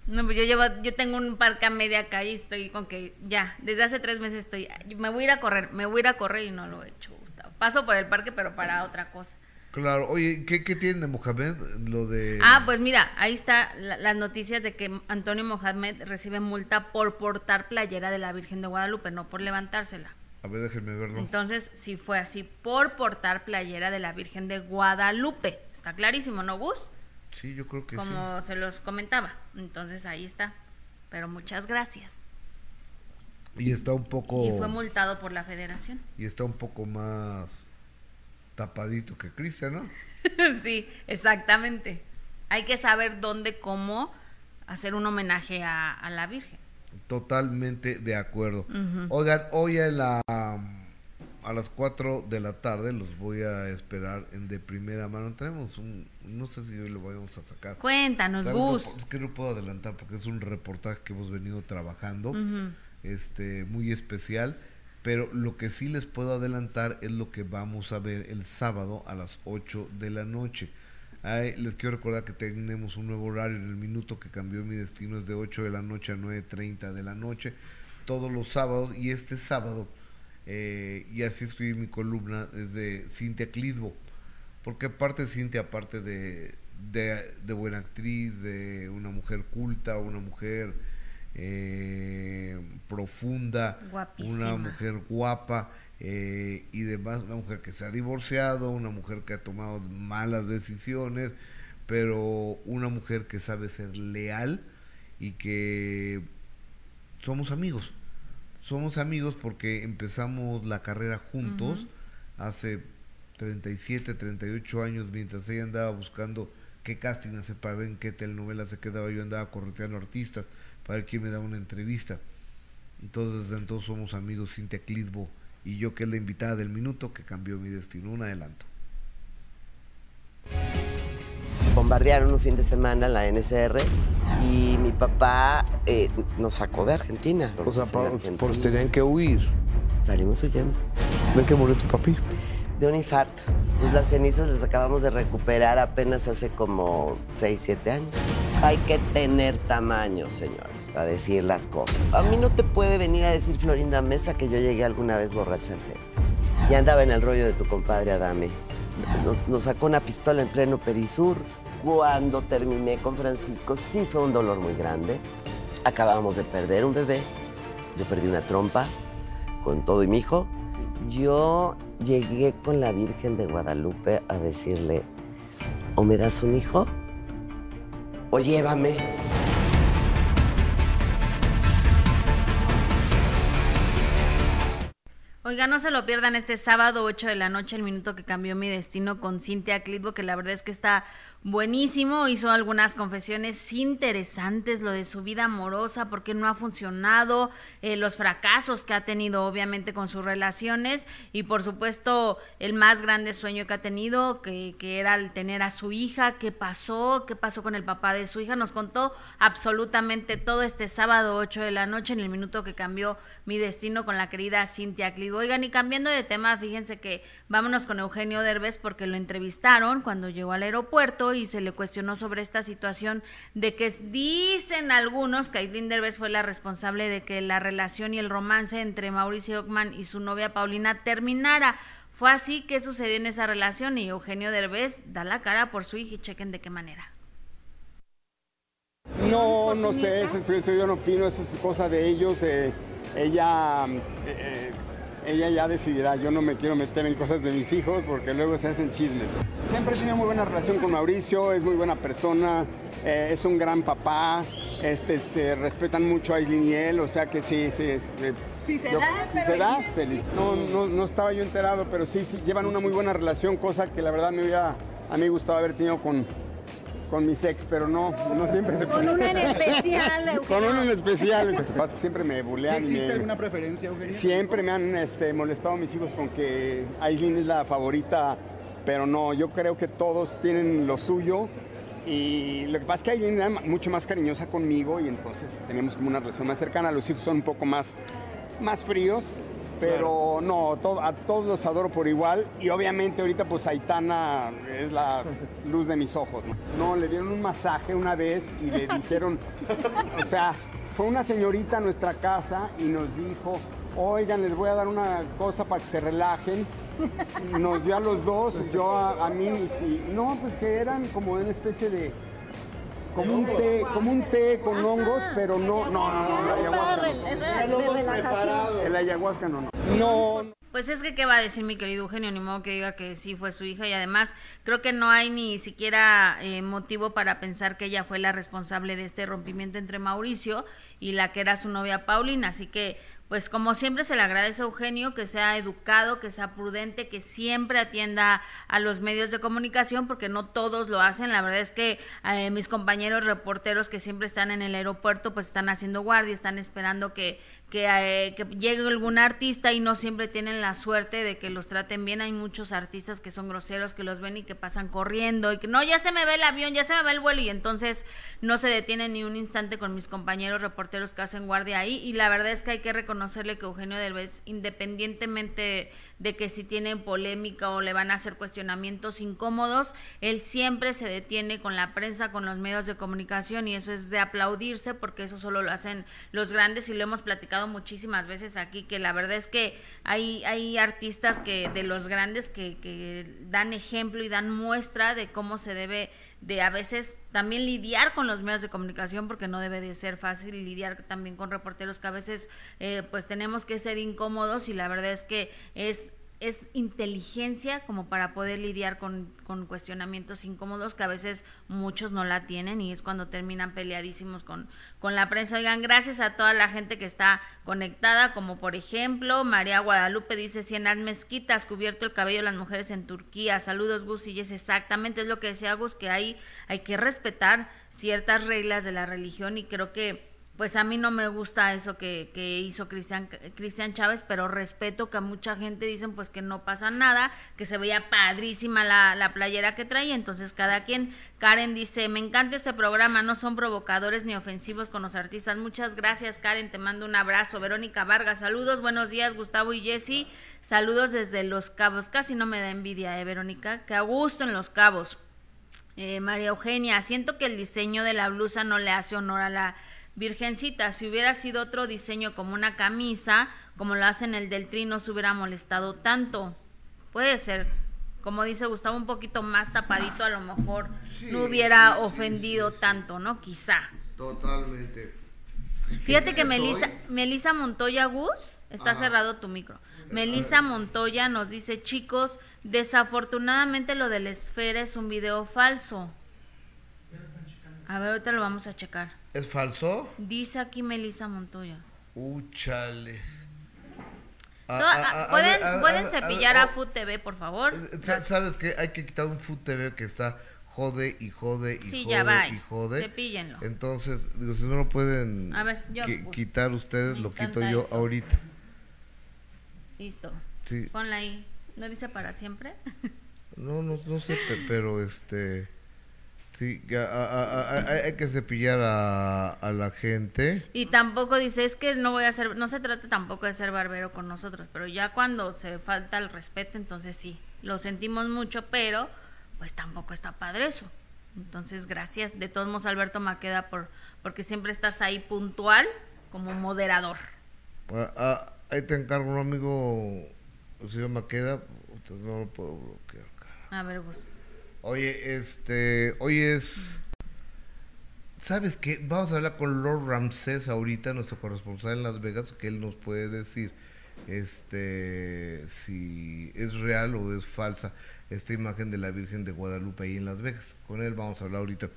No, pues yo llevo, yo tengo un parque a media calle y estoy con que ya, desde hace tres meses estoy, me voy a ir a correr, me voy a ir a correr y no lo he hecho, Gustavo. Paso por el parque, pero para otra cosa. Claro, oye, ¿qué, qué tiene Mohamed? Lo de... Ah, pues mira, ahí está la- las noticias de que Antonio Mohamed recibe multa por portar playera de la Virgen de Guadalupe, no por levantársela. A ver, déjenme verlo. Entonces, sí fue así, por portar playera de la Virgen de Guadalupe. Está clarísimo, ¿no, Gus? Sí, yo creo que Como se los comentaba. Entonces, ahí está. Pero muchas gracias. sí. Y está un poco... Y fue multado por la federación. y está un poco más tapadito que Cristian, ¿no? sí, exactamente. Hay que saber dónde, cómo hacer un homenaje a, a la Virgen. Totalmente de acuerdo. Ujú. Oigan, hoy la a las 4 de la tarde los voy a esperar en de primera mano. Tenemos un, no sé si hoy lo vamos a sacar. Cuéntanos, Gus. es que no puedo adelantar porque es un reportaje que hemos venido trabajando, este, muy especial. Pero lo que sí les puedo adelantar es lo que vamos a ver el sábado a las 8 de la noche. Les quiero recordar que tenemos un nuevo horario en el minuto que cambió mi destino, es de 8 de la noche a 9.30 de la noche, todos los sábados. Y este sábado eh, y así escribí mi columna, desde Cintia Clitbo, porque aparte de Cintia, aparte de, de, buena actriz, de una mujer culta, una mujer eh, profunda, una mujer guapa eh, y demás, una mujer que se ha divorciado, una mujer que ha tomado malas decisiones, pero una mujer que sabe ser leal y que somos amigos. Somos amigos porque empezamos la carrera juntos hace 37, 38 años, mientras ella andaba buscando qué casting hacer para ver en qué telenovela se quedaba, yo andaba correteando artistas para ver quién me da una entrevista. Entonces, desde entonces somos amigos Cintia Clitbo y yo que es la invitada del minuto que cambió mi destino. Un adelanto bombardearon un fin de semana la NSR y mi papá eh, nos sacó de Argentina. O sea, por, tenían que huir. Salimos huyendo. ¿De qué murió tu papi? De un infarto. Entonces las cenizas las acabamos de recuperar apenas hace como 6, 7 años. Hay que tener tamaño, señores, para decir las cosas. A mí no te puede venir a decir Florinda Mesa que yo llegué alguna vez borracha al set. Y andaba en el rollo de tu compadre Adame. nos sacó una pistola en pleno Perisur cuando terminé con Francisco sí fue un dolor muy grande. Acabamos de perder un bebé. Yo perdí una trompa con todo y mi hijo. Yo llegué con la Virgen de Guadalupe a decirle, o me das un hijo o llévame. Oiga, no se lo pierdan este sábado 8 de la noche, el minuto que cambió mi destino con Cintia Clitbo, que la verdad es que está buenísimo. Hizo algunas confesiones interesantes, lo de su vida amorosa, porque no ha funcionado, eh, los fracasos que ha tenido obviamente con sus relaciones y por supuesto el más grande sueño que ha tenido, que, que era el tener a su hija, qué pasó, qué pasó con el papá de su hija. Nos contó absolutamente todo este sábado 8 de la noche, en el minuto que cambió mi destino con la querida Cintia Clitbo. Oigan, y cambiando de tema, fíjense que vámonos con Eugenio Derbez porque lo entrevistaron cuando llegó al aeropuerto y se le cuestionó sobre esta situación de que dicen algunos que Aislinn Derbez fue la responsable de que la relación y el romance entre Mauricio Ockman y su novia Paulina terminara. Fue así que sucedió en esa relación y Eugenio Derbez da la cara por su hija y chequen de qué manera. No, no sé, eso, yo no opino, eso es cosa de ellos. Eh, ella eh, eh, ella ya decidirá. Yo no me quiero meter en cosas de mis hijos porque luego se hacen chismes. Siempre he tenido muy buena relación con Mauricio, es muy buena persona, eh, es un gran papá, este, este, respetan mucho a Aislinn y él, o sea que sí, sí. sí se da, si se da, feliz. No, no, no, estaba yo enterado, pero sí, sí, llevan una muy buena relación, cosa que la verdad me hubiera a mí gustado haber tenido con, con mis ex, pero no, no siempre se puede. Con una en especial, Con una en especial. Lo que pasa es que siempre me bulean. ¿Existe alguna preferencia, Eugenio? Siempre me han este, molestado mis hijos con que Aislinn es la favorita, pero no, yo creo que todos tienen lo suyo. Y lo que pasa es que Aileen es mucho más cariñosa conmigo y entonces tenemos como una relación más cercana. Los hijos son un poco más, más fríos, pero no, a todos los adoro por igual y obviamente ahorita pues Aitana es la luz de mis ojos. No, le dieron un masaje una vez y le dijeron, o sea, fue una señorita a nuestra casa y nos dijo, oigan, les voy a dar una cosa para que se relajen. Nos dio a los dos, yo a, mí, y sí. No, pues que eran como una especie de como un té, como un té con hongos, pero no, no, no, no, el ayahuasca no. El ayahuasca no, no. No. Pues es que, ¿qué va a decir mi querido Eugenio? Ni modo que diga que sí fue su hija y además creo que no hay ni siquiera eh, motivo para pensar que ella fue la responsable de este rompimiento entre Mauricio y la que era su novia Paulina. Así que pues como siempre se le agradece a Eugenio que sea educado, que sea prudente, que siempre atienda a los medios de comunicación, porque no todos lo hacen. La verdad es que eh, mis compañeros reporteros que siempre están en el aeropuerto, pues están haciendo guardia, están esperando que, que, eh, que llegue algún artista y no siempre tienen la suerte de que los traten bien. Hay muchos artistas que son groseros, que los ven y que pasan corriendo y que no, ya se me ve el avión, ya se me ve el vuelo y entonces no se detienen ni un instante con mis compañeros reporteros que hacen guardia ahí. Y la verdad es que hay que reconocerle que Eugenio Derbez, independientemente de que si tiene polémica o le van a hacer cuestionamientos incómodos, él siempre se detiene con la prensa, con los medios de comunicación y eso es de aplaudirse porque eso solo lo hacen los grandes y lo hemos platicado muchísimas veces aquí, que la verdad es que hay, hay artistas que de los grandes que, que dan ejemplo y dan muestra de cómo se debe de a veces también lidiar con los medios de comunicación porque no debe de ser fácil lidiar también con reporteros que a veces eh, pues tenemos que ser incómodos y la verdad es que es es inteligencia como para poder lidiar con, con, cuestionamientos incómodos que a veces muchos no la tienen y es cuando terminan peleadísimos con, con la prensa. Oigan, gracias a toda la gente que está conectada, como por ejemplo María Guadalupe dice, si en las mezquitas cubierto el cabello de las mujeres en Turquía. Saludos Gus y es exactamente, es lo que decía Gus, que hay, hay que respetar ciertas reglas de la religión y creo que pues a mí no me gusta eso que, que hizo Cristian, Chávez, pero respeto que a mucha gente dicen pues que no pasa nada, que se veía padrísima la, la playera que traía, entonces cada quien, Karen dice, me encanta este programa, no son provocadores ni ofensivos con los artistas, muchas gracias Karen, te mando un abrazo, Verónica Vargas, saludos, buenos días Gustavo y Jessy, saludos desde Los Cabos, casi no me da envidia, eh Verónica, que a gusto en Los Cabos. Eh, María Eugenia, siento que el diseño de la blusa no le hace honor a la Virgencita, si hubiera sido otro diseño como una camisa, como lo hacen el del tri, no se hubiera molestado tanto. Puede ser, como dice Gustavo, un poquito más tapadito, a lo mejor no hubiera ofendido tanto, ¿no? Quizá. Totalmente. Fíjate que Melisa, Melisa Montoya Gus, está cerrado tu micro. Melisa Montoya nos dice, chicos, desafortunadamente lo de la esfera es un video falso. A ver, ahorita lo vamos a checar. ¿Es falso? Dice aquí Melisa Montoya. Uchales. No, pueden pueden cepillar a, Food TV, por favor. Eh, ¿Sabes qué? Hay que quitar un Food TV que está jode y jode y sí, jode ya va. y jode. Cepíllenlo. Entonces, digo, si no lo pueden a ver, yo, qui pues, quitar ustedes, lo quito yo esto. ahorita. Listo. Sí. Ponla ahí. ¿No dice para siempre? no, no, no sé, pero este... Sí, a, a, a, hay que cepillar a, la gente. Y tampoco dice, es que no voy a ser, no se trata tampoco de ser barbero con nosotros, pero ya cuando se falta el respeto, entonces sí, lo sentimos mucho, pero pues tampoco está padre eso. Entonces, gracias de todos modos Alberto Maqueda por porque siempre estás ahí puntual como moderador. Ah, ahí te encargo un amigo, el señor Maqueda, no lo puedo bloquear. A ver, vos. Oye, este, hoy es... ¿Sabes qué? Vamos a hablar con Lord Ramsés ahorita, nuestro corresponsal en Las Vegas, que él nos puede decir este si es real o es falsa esta imagen de la Virgen de Guadalupe ahí en Las Vegas. Con él vamos a hablar ahorita.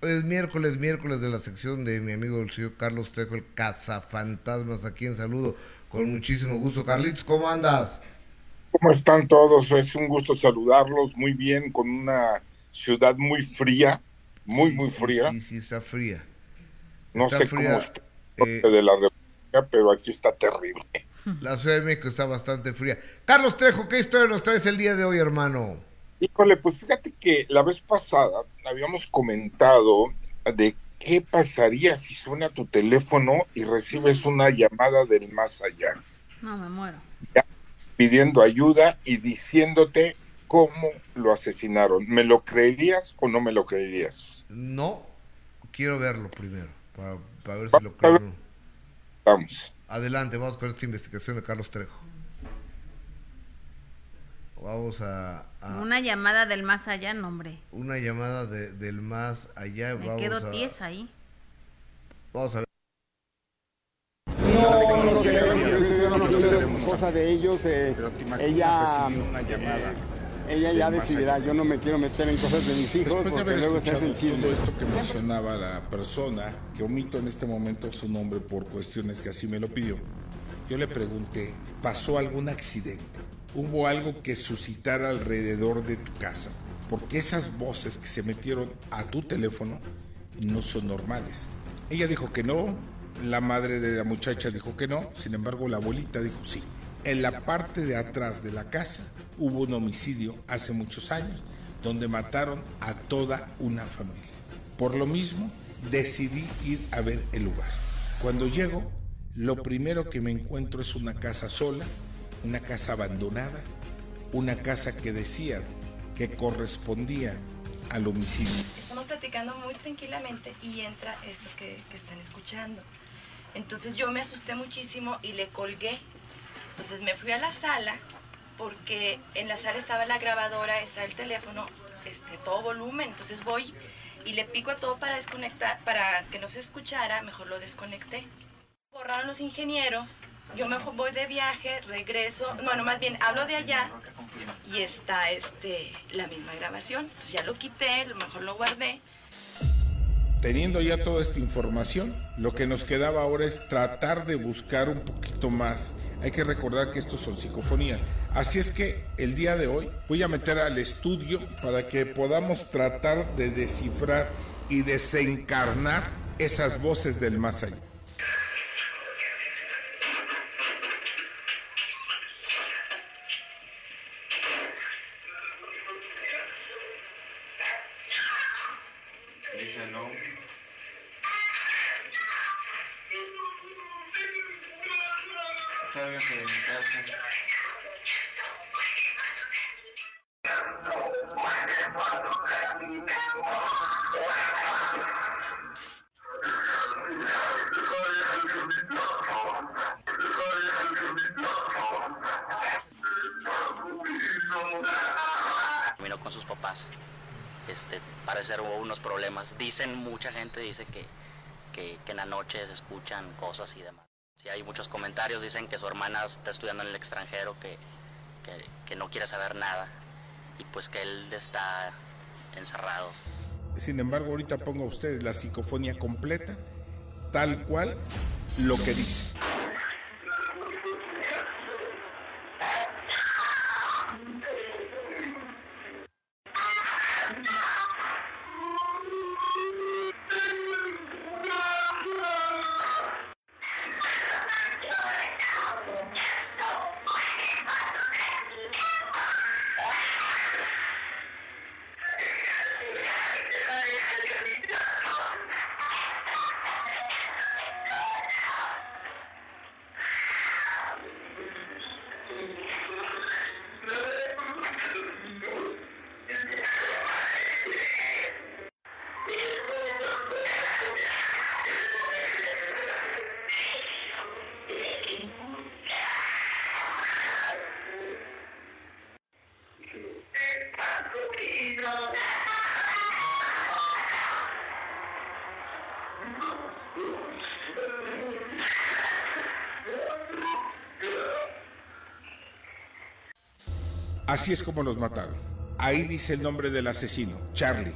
Es miércoles, miércoles de la sección de mi amigo el señor Carlos Trejo, el cazafantasmas, aquí en saludo, con muchísimo gusto. Carlitos, ¿cómo andas? ¿Cómo están todos? Es un gusto saludarlos. Muy bien, con una ciudad muy fría, muy, sí, muy sí, fría. Sí, sí, está fría. No está sé fría, cómo está eh, de la República, pero aquí está terrible. La Ciudad de México está bastante fría. Carlos Trejo, ¿qué historia nos traes el día de hoy, hermano? Híjole, pues fíjate que la vez pasada habíamos comentado de qué pasaría si suena tu teléfono y recibes una llamada del más allá. No, me muero. Ya, pidiendo ayuda y diciéndote cómo lo asesinaron. ¿Me lo creerías o no me lo creerías? No, quiero verlo primero, para, para ver si lo creo. o no. Vamos. Adelante, vamos con esta investigación de Carlos Trejo. Vamos a, a Una llamada del más allá, no, hombre. una llamada de- del más allá. Me vamos quedo a, tiesa ahí. Vamos a ver. No, no creo, yo no sé, es cosa de ellos. eh, Pero te ella, una llamada. ella ya decidirá. Yo no me quiero meter en cosas de mis hijos Después de porque haber luego se hacen chismes. todo esto que mencionaba la persona, que omito en este momento su nombre por cuestiones que así me lo pidió, yo le pregunté, ¿pasó algún accidente? ¿Hubo algo que suscitara alrededor de tu casa? Porque esas voces que se metieron a tu teléfono no son normales. Ella dijo que no, La madre de la muchacha dijo que no, sin embargo la abuelita dijo sí. En la parte de atrás de la casa hubo un homicidio hace muchos años donde mataron a toda una familia. Por lo mismo, decidí ir a ver el lugar. Cuando llego, lo primero que me encuentro es una casa sola, una casa abandonada, una casa que decían que correspondía al homicidio. Estamos platicando muy tranquilamente y entra esto que, que están escuchando. Entonces yo me asusté muchísimo y le colgué. Entonces me fui a la sala porque en la sala estaba la grabadora, está el teléfono, este, todo volumen. Entonces voy y le pico a todo para desconectar, para que no se escuchara, mejor lo desconecté. Borraron los ingenieros, yo me voy de viaje, regreso, bueno, más bien hablo de allá y está este, la misma grabación. Entonces ya lo quité, lo mejor lo guardé. Teniendo ya toda esta información, lo que nos quedaba ahora es tratar de buscar un poquito más. Hay que recordar que estos son psicofonías. Así es que el día de hoy voy a meter al estudio para que podamos tratar de descifrar y desencarnar esas voces del más allá. Gente dice que, que, en la noche se escuchan cosas y demás. Sí, hay muchos comentarios, dicen que su hermana está estudiando en el extranjero, que, que, que no quiere saber nada y pues que él está encerrado. Sin embargo, ahorita pongo a ustedes la psicofonía completa, tal cual lo que dice. Así es como los mataron. Ahí dice el nombre del asesino, Charlie.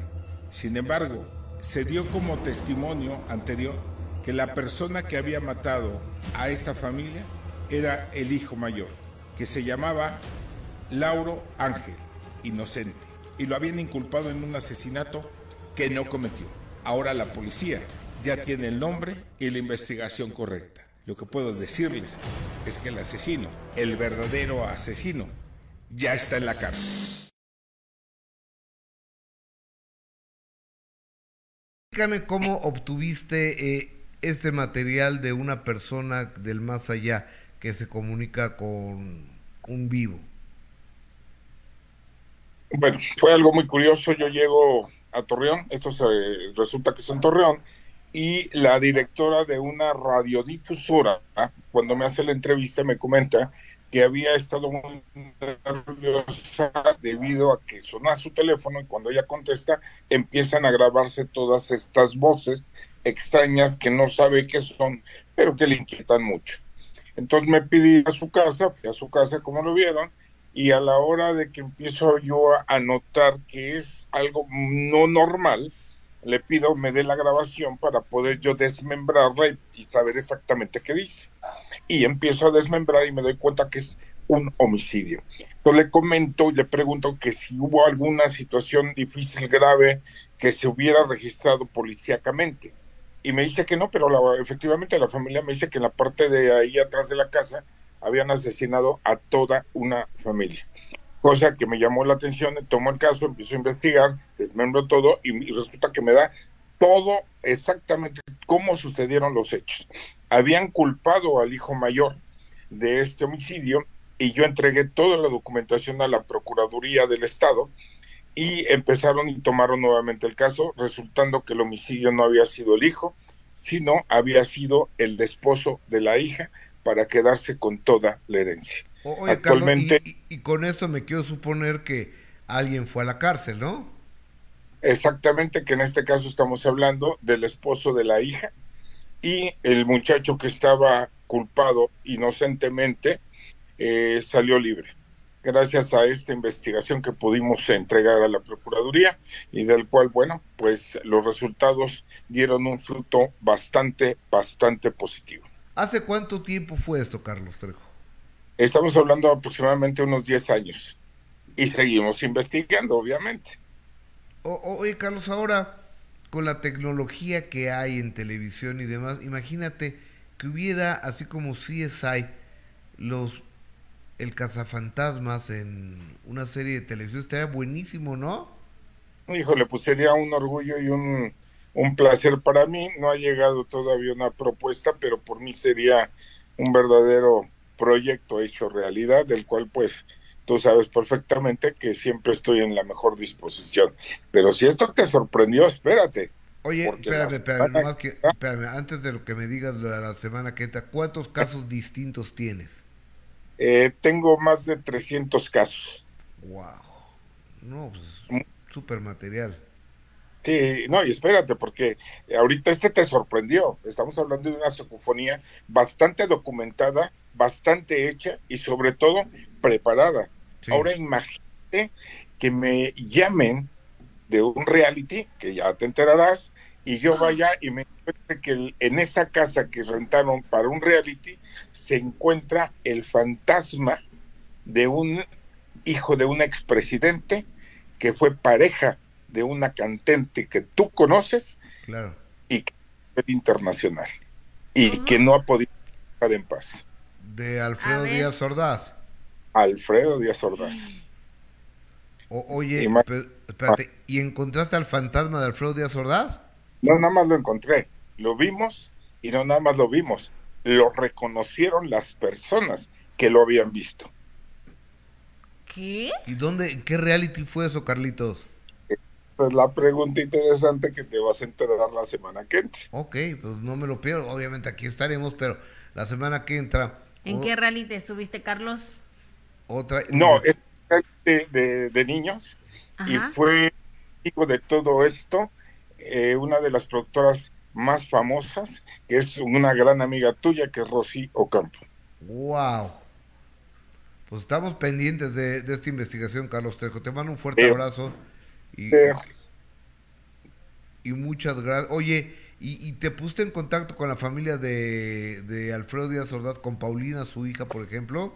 Sin embargo, se dio como testimonio anterior que la persona que había matado a esta familia era el hijo mayor, que se llamaba Lauro Ángel, inocente, y lo habían inculpado en un asesinato que no cometió. Ahora la policía ya tiene el nombre y la investigación correcta. Lo que puedo decirles es que el asesino, el verdadero asesino, ya está en la cárcel. Explícame cómo obtuviste eh, este material de una persona del más allá que se comunica con un vivo. Bueno, fue algo muy curioso. Yo llego a Torreón, esto se, resulta que es en Torreón, y la directora de una radiodifusora, ¿ah? cuando me hace la entrevista, me comenta que había estado muy nerviosa debido a que suena su teléfono y cuando ella contesta empiezan a grabarse todas estas voces extrañas que no sabe qué son, pero que le inquietan mucho. Entonces me pidí a su casa, fui a su casa como lo vieron, y a la hora de que empiezo yo a notar que es algo no normal, le pido me dé la grabación para poder yo desmembrarla y, y, saber exactamente qué dice. Y empiezo a desmembrar y me doy cuenta que es un homicidio. Yo le comento y le pregunto que si hubo alguna situación difícil, grave, que se hubiera registrado policíacamente. y me dice que no, pero la- efectivamente la familia me dice que en la parte de ahí atrás de la casa habían asesinado a toda una familia. Cosa que me llamó la atención, tomo el caso, empiezo a investigar, desmembro todo y, y resulta que me da todo exactamente cómo sucedieron los hechos. Habían culpado al hijo mayor de este homicidio y yo entregué toda la documentación a la Procuraduría del Estado y empezaron y tomaron nuevamente el caso, resultando que el homicidio no había sido el hijo, sino había sido el esposo de la hija para quedarse con toda la herencia. O- oye, Actualmente, Carlos, y, y- y con esto me quiero suponer que alguien fue a la cárcel, ¿no? Exactamente que en este caso estamos hablando del esposo de la hija y el muchacho que estaba culpado inocentemente eh, salió libre. Gracias a esta investigación que pudimos entregar a la Procuraduría y del cual, bueno, pues los resultados dieron un fruto bastante, bastante positivo. ¿Hace cuánto tiempo fue esto, Carlos Trejo? Estamos hablando de aproximadamente unos 10 años y seguimos investigando, obviamente. Oye, Carlos, ahora con la tecnología que hay en televisión y demás, imagínate que hubiera, así como CSI, los el cazafantasmas en una serie de televisión, estaría buenísimo, ¿no? Híjole, pues sería un orgullo y un, un placer para mí. No ha llegado todavía una propuesta, pero por mí sería un verdadero proyecto hecho realidad, del cual pues tú sabes perfectamente que siempre estoy en la mejor disposición. Pero si esto te sorprendió, espérate. Oye, espérame, espérame, semana- nomás que, espérame, antes de lo que me digas de la semana que entra, ¿cuántos casos distintos tienes? Eh, tengo más de 300 casos. Wow. No, pues, super material. Sí, no, y espérate, porque ahorita este te sorprendió. Estamos hablando de una psicofonía bastante documentada, bastante hecha y sobre todo preparada. Sí. Ahora imagínate que me llamen de un reality, que ya te enterarás, y yo vaya y me encuentre que el- en esa casa que rentaron para un reality se encuentra el fantasma de un hijo de un expresidente que fue pareja de una cantante que tú conoces Claro. y que es internacional y que no ha podido estar en paz. De Alfredo. Díaz Ordaz. Alfredo Díaz Ordaz. O- oye, Y espérate, ¿y encontraste al fantasma de Alfredo Díaz Ordaz? No nada más lo encontré, lo vimos y no nada más lo vimos, lo reconocieron las personas que lo habían visto. ¿Qué? ¿Y dónde, en qué reality fue eso, Carlitos? Esa es la pregunta interesante que te vas a enterar la semana que entra. Ok, pues no me lo pierdo. Obviamente aquí estaremos, pero la semana que entra. ¿En qué te estuviste, Carlos? Otra. No, es de, de- de niños y fue hijo de todo esto eh, una de las productoras más famosas, que es una gran amiga tuya, que es Rosy Ocampo. ¡Wow! Pues estamos pendientes de, de esta investigación, Carlos Trejo. Te mando un fuerte Eh, abrazo y, eh. y muchas gracias. Oye, y, y te pusiste en contacto con la familia de, de Alfredo Díaz Ordaz, con Paulina, su hija, por ejemplo.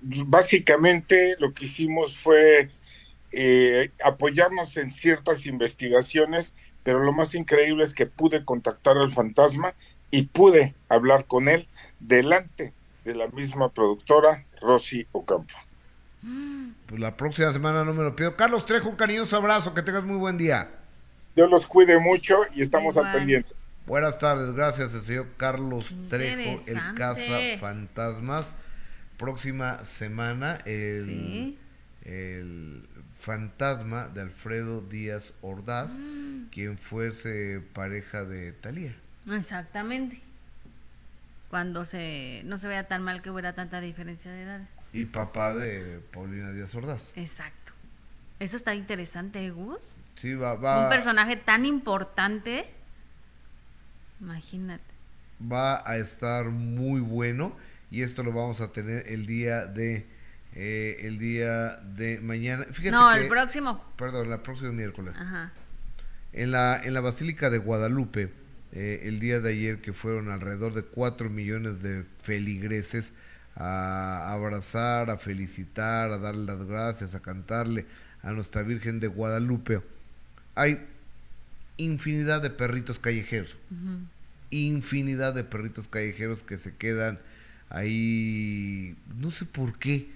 Básicamente lo que hicimos fue eh, apoyarnos en ciertas investigaciones, pero lo más increíble es que pude contactar al fantasma y pude hablar con él delante de la misma productora, Rosy Ocampo. Pues la próxima semana no me lo pido. Carlos Trejo, un cariñoso abrazo, que tengas muy buen día. Dios los cuide mucho y estamos al Igual. pendiente. Buenas tardes, gracias al señor Carlos Trejo, el. Casa Fantasmas. Próxima semana, el, Sí. el fantasma de Alfredo Díaz Ordaz, Mm. quien fuese pareja de Talía. Exactamente. Cuando se no se vea tan mal que hubiera tanta diferencia de edades. Y papá de Paulina Díaz Ordaz. Exacto. Eso está interesante, ¿eh, Gus? Sí, va, va, Un personaje tan importante. Imagínate. va a estar muy bueno y esto lo vamos a tener el día de eh, el día de mañana. Fíjate no, que- el próximo. Perdón, la próxima miércoles. Ajá. En la, en la Basílica de Guadalupe, eh, el día de ayer que fueron alrededor de 4 millones de feligreses a abrazar, a felicitar, a darle las gracias, a cantarle a nuestra Virgen de Guadalupe. Hay infinidad de perritos callejeros. Infinidad de perritos callejeros que se quedan ahí, no sé por qué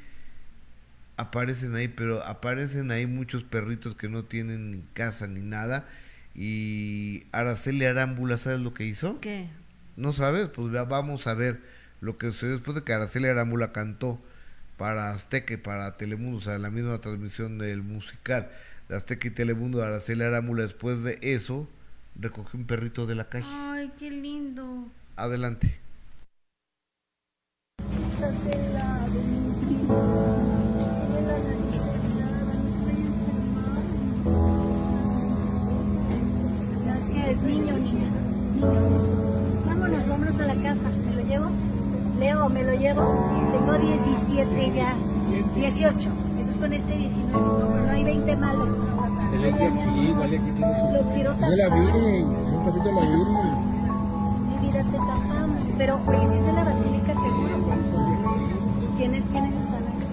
aparecen ahí, pero aparecen ahí muchos perritos que no tienen ni casa ni nada. Y Araceli Arámbula, ¿sabes lo que hizo? ¿Qué? ¿No sabes? Pues ya vamos a ver lo que sucedió después de que Araceli Arámbula cantó para Azteca y para Telemundo, o sea, la misma transmisión del musical de Azteca y Telemundo de Araceli Arámbula. Después de eso, recogió un perrito de la calle. Ay, qué lindo. Adelante. Es niño, niña? Vámonos, vámonos a la casa. ¿Me lo llevo? Leo, ¿me lo llevo? Tengo 17 ya. 18. Entonces con este 19. No hay 20 malos. Él es de aquí, vale, aquí tiene su... Lo quiero tapar. La Virgen, un de la Virgen. Mi vida te tapamos. Pero, oye, si es en la basílica, seguro. ¿Quiénes, quiénes están aquí?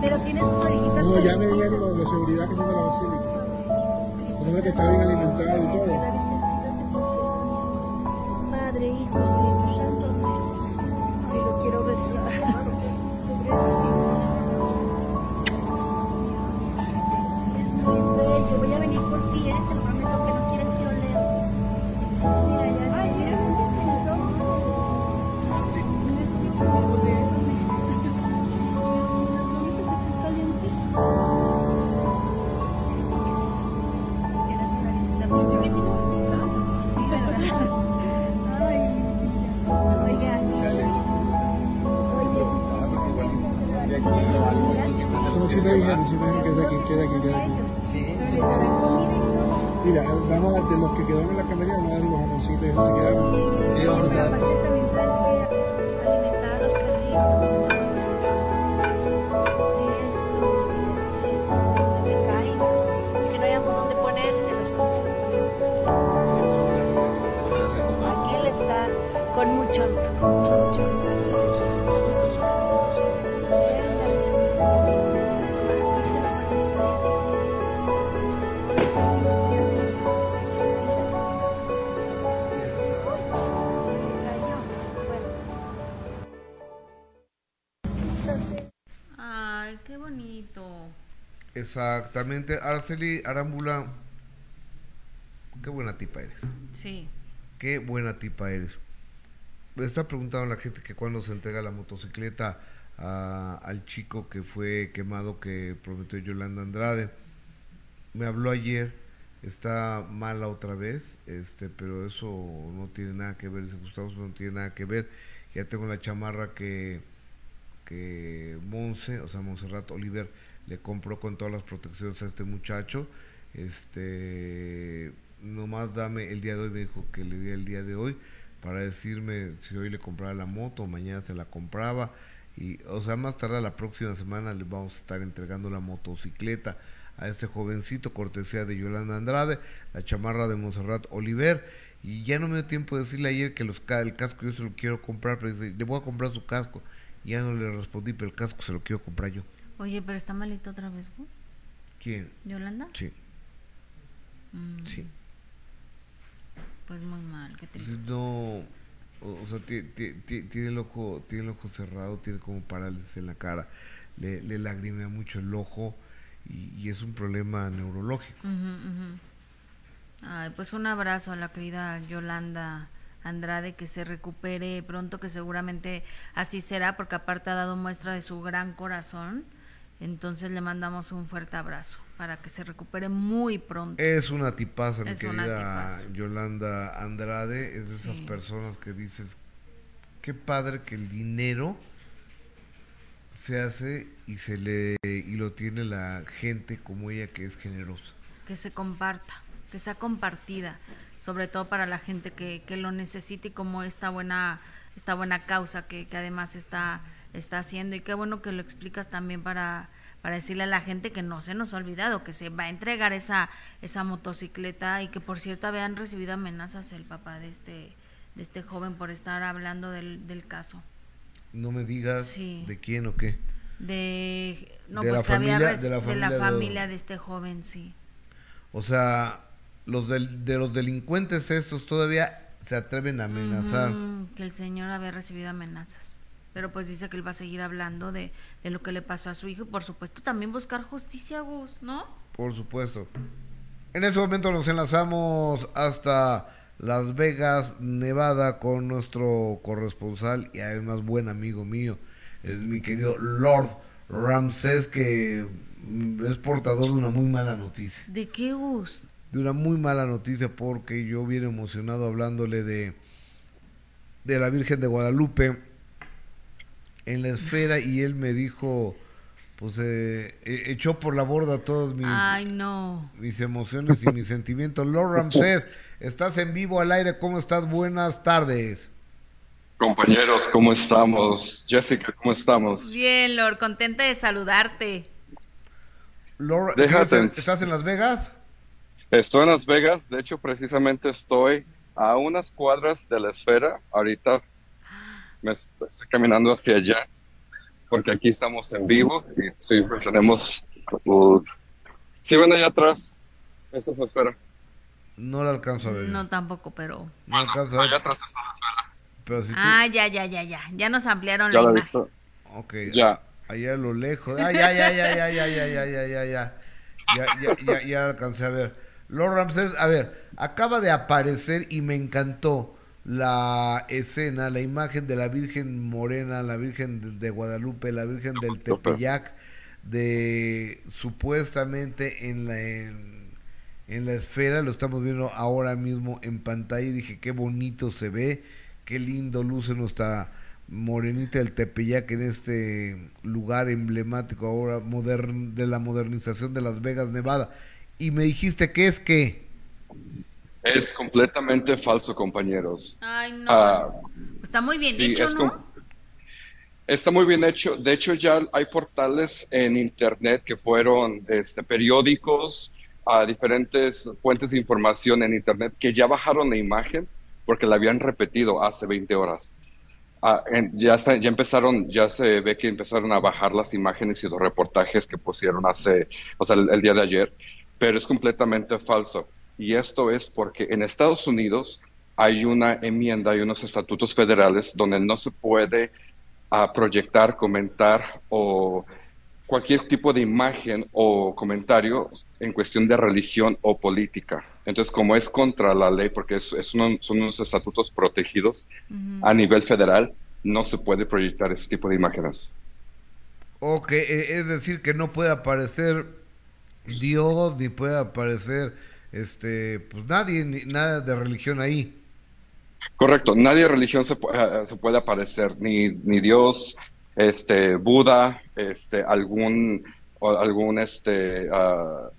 Pero tiene sus orejitas. No, ya me dijeron los de seguridad que son de la basílica. Pero es que está bien alimentado y todo. Padre, Hijo, Espíritu Santo. Ay, lo quiero besar. Pobrecito. Es muy bello. Voy a venir por ti, ¿eh? Te lo prometo que dijeron que es de aquí, que es de aquí, de aquí. Mira, vamos a, de los que quedaron en la camería, vamos a dar los jamoncitos y eso se quedaron. Sí, vamos a dar. Aparte también sabes que alimentar a los perritos. Exactamente. Araceli Arámbula, qué buena tipa eres. Sí. Qué buena tipa eres. Me está preguntando la gente que cuando se entrega la motocicleta a- al chico que fue quemado que prometió Yolanda Andrade. Me habló ayer, está mala otra vez, este, pero eso no tiene nada que ver, dice Gustavo, no tiene nada que ver. Ya tengo la chamarra que, que Monse, o sea, Monserrat Oliver, le compró con todas las protecciones a este muchacho. Este, nomás dame el día de hoy, me dijo que le di el día de hoy para decirme si hoy le compraba la moto mañana se la compraba. Y, o sea, más tarde la próxima semana le vamos a estar entregando la motocicleta a este jovencito, cortesía de Yolanda Andrade, la chamarra de Monserrat Oliver. Y ya no me dio tiempo de decirle ayer que los, el casco yo se lo quiero comprar, pero le voy a comprar su casco. Ya no le respondí, pero el casco se lo quiero comprar yo. Oye, pero está malito otra vez, ¿no? ¿Quién? ¿Yolanda? Sí, Mm, sí. Pues muy mal, qué Pues triste. no, o, sea, ti- ti- ti- tiene el ojo, tiene el ojo cerrado, tiene como parálisis en la cara, le, le lagrimea mucho el ojo y, y es un problema neurológico. Ujú, ujú. Ay, pues un abrazo a la querida Yolanda Andrade, que se recupere pronto, que seguramente así será, porque aparte ha dado muestra de su gran corazón. Entonces le mandamos un fuerte abrazo para que se recupere muy pronto. Es una tipaza, mi Es querida tipaza. Yolanda Andrade, es de esas personas que dices, qué padre que el dinero se hace y se le y lo tiene la gente como ella que es generosa. que se comparta, que sea compartida, sobre todo para la gente que, que lo necesite y como esta buena, esta buena causa que, que además está, está haciendo. Y qué bueno que lo explicas también para, para decirle a la gente que no se nos ha olvidado, que se va a entregar esa, esa motocicleta y que por cierto habían recibido amenazas el papá de este, de este joven por estar hablando del, del caso. No me digas Sí. de quién o qué. de no De pues la que familia- de la de la familia de- familia este joven, sí. O sea, los del- de los delincuentes estos todavía se atreven a amenazar. Que el señor había recibido amenazas. Pero pues dice que él va a seguir hablando de, de lo que le pasó a su hijo y por supuesto también buscar justicia, Gus, ¿no? Por supuesto. En ese momento nos enlazamos hasta Las Vegas, Nevada, con nuestro corresponsal y además buen amigo mío, el, mi querido Lord Ramsés, que mm, es portador de una muy mala noticia. ¿De qué, Gus? De una muy mala noticia porque yo bien emocionado hablándole de, de la Virgen de Guadalupe en la esfera y él me dijo, pues eh, e- echó por la borda todos mis Ay, no. mis emociones y mis sentimientos. Lord Ramsés, estás en vivo al aire, ¿cómo estás? Buenas tardes. Compañeros, ¿cómo estamos? Jessica, ¿cómo estamos? Bien, Lord, contenta de saludarte. Lord, ¿estás en- estás en Las Vegas? Estoy en Las Vegas, de hecho precisamente estoy a unas cuadras de la esfera. Ahorita me es- estoy caminando hacia allá porque aquí estamos en vivo y sí, pues, tenemos... uh, ¿Sí ven allá atrás? Esa es la esfera. No la alcanzo a ver. No tampoco, pero... No alcanzo a ver. Allá atrás está la esfera. Pero si tú- Ah, ya, ya, ya, ya. Ya nos ampliaron ¿Ya la la imagen. Ok. Ya. Allá a lo lejos. Ah, ya, ya, ya, ya, ya, ya, ya, ya, ya, ya. Ya, ya, ya, ya alcancé a ver. Lord Ramsés, a ver, acaba de aparecer y me encantó la escena, la imagen de la Virgen Morena, la Virgen de- Guadalupe, la Virgen del Tepeyac, de supuestamente en la en, en la esfera, lo estamos viendo ahora mismo en pantalla y dije qué bonito se ve, qué lindo luce nuestra morenita del Tepeyac en este lugar emblemático ahora modern, de la modernización de Las Vegas, Nevada. Y me dijiste que es que Es completamente falso, compañeros. Ay, no. Ah, Está muy bien sí, hecho, Está muy bien hecho. De hecho, ya hay portales en Internet que fueron este, periódicos, a diferentes fuentes de información en Internet que ya bajaron la imagen porque la habían repetido hace 20 horas. Ah, en- ya, está- ya empezaron, ya se ve que empezaron a bajar las imágenes y los reportajes que pusieron hace, o sea, el, el día de ayer, pero es completamente falso. Y esto es porque en Estados Unidos hay una enmienda, hay unos estatutos federales donde no se puede ah, proyectar, comentar o cualquier tipo de imagen o comentario en cuestión de religión o política. Entonces, como es contra la ley, porque es, es uno- son unos estatutos protegidos a nivel federal, no se puede proyectar ese tipo de imágenes. Ok, eh, es decir, que no puede aparecer Dios, ni puede aparecer este, pues nadie, ni nada de religión ahí. Correcto, nadie de religión se, eh, se puede aparecer, ni, ni Dios, este, Buda, este, algún, algún este, ah,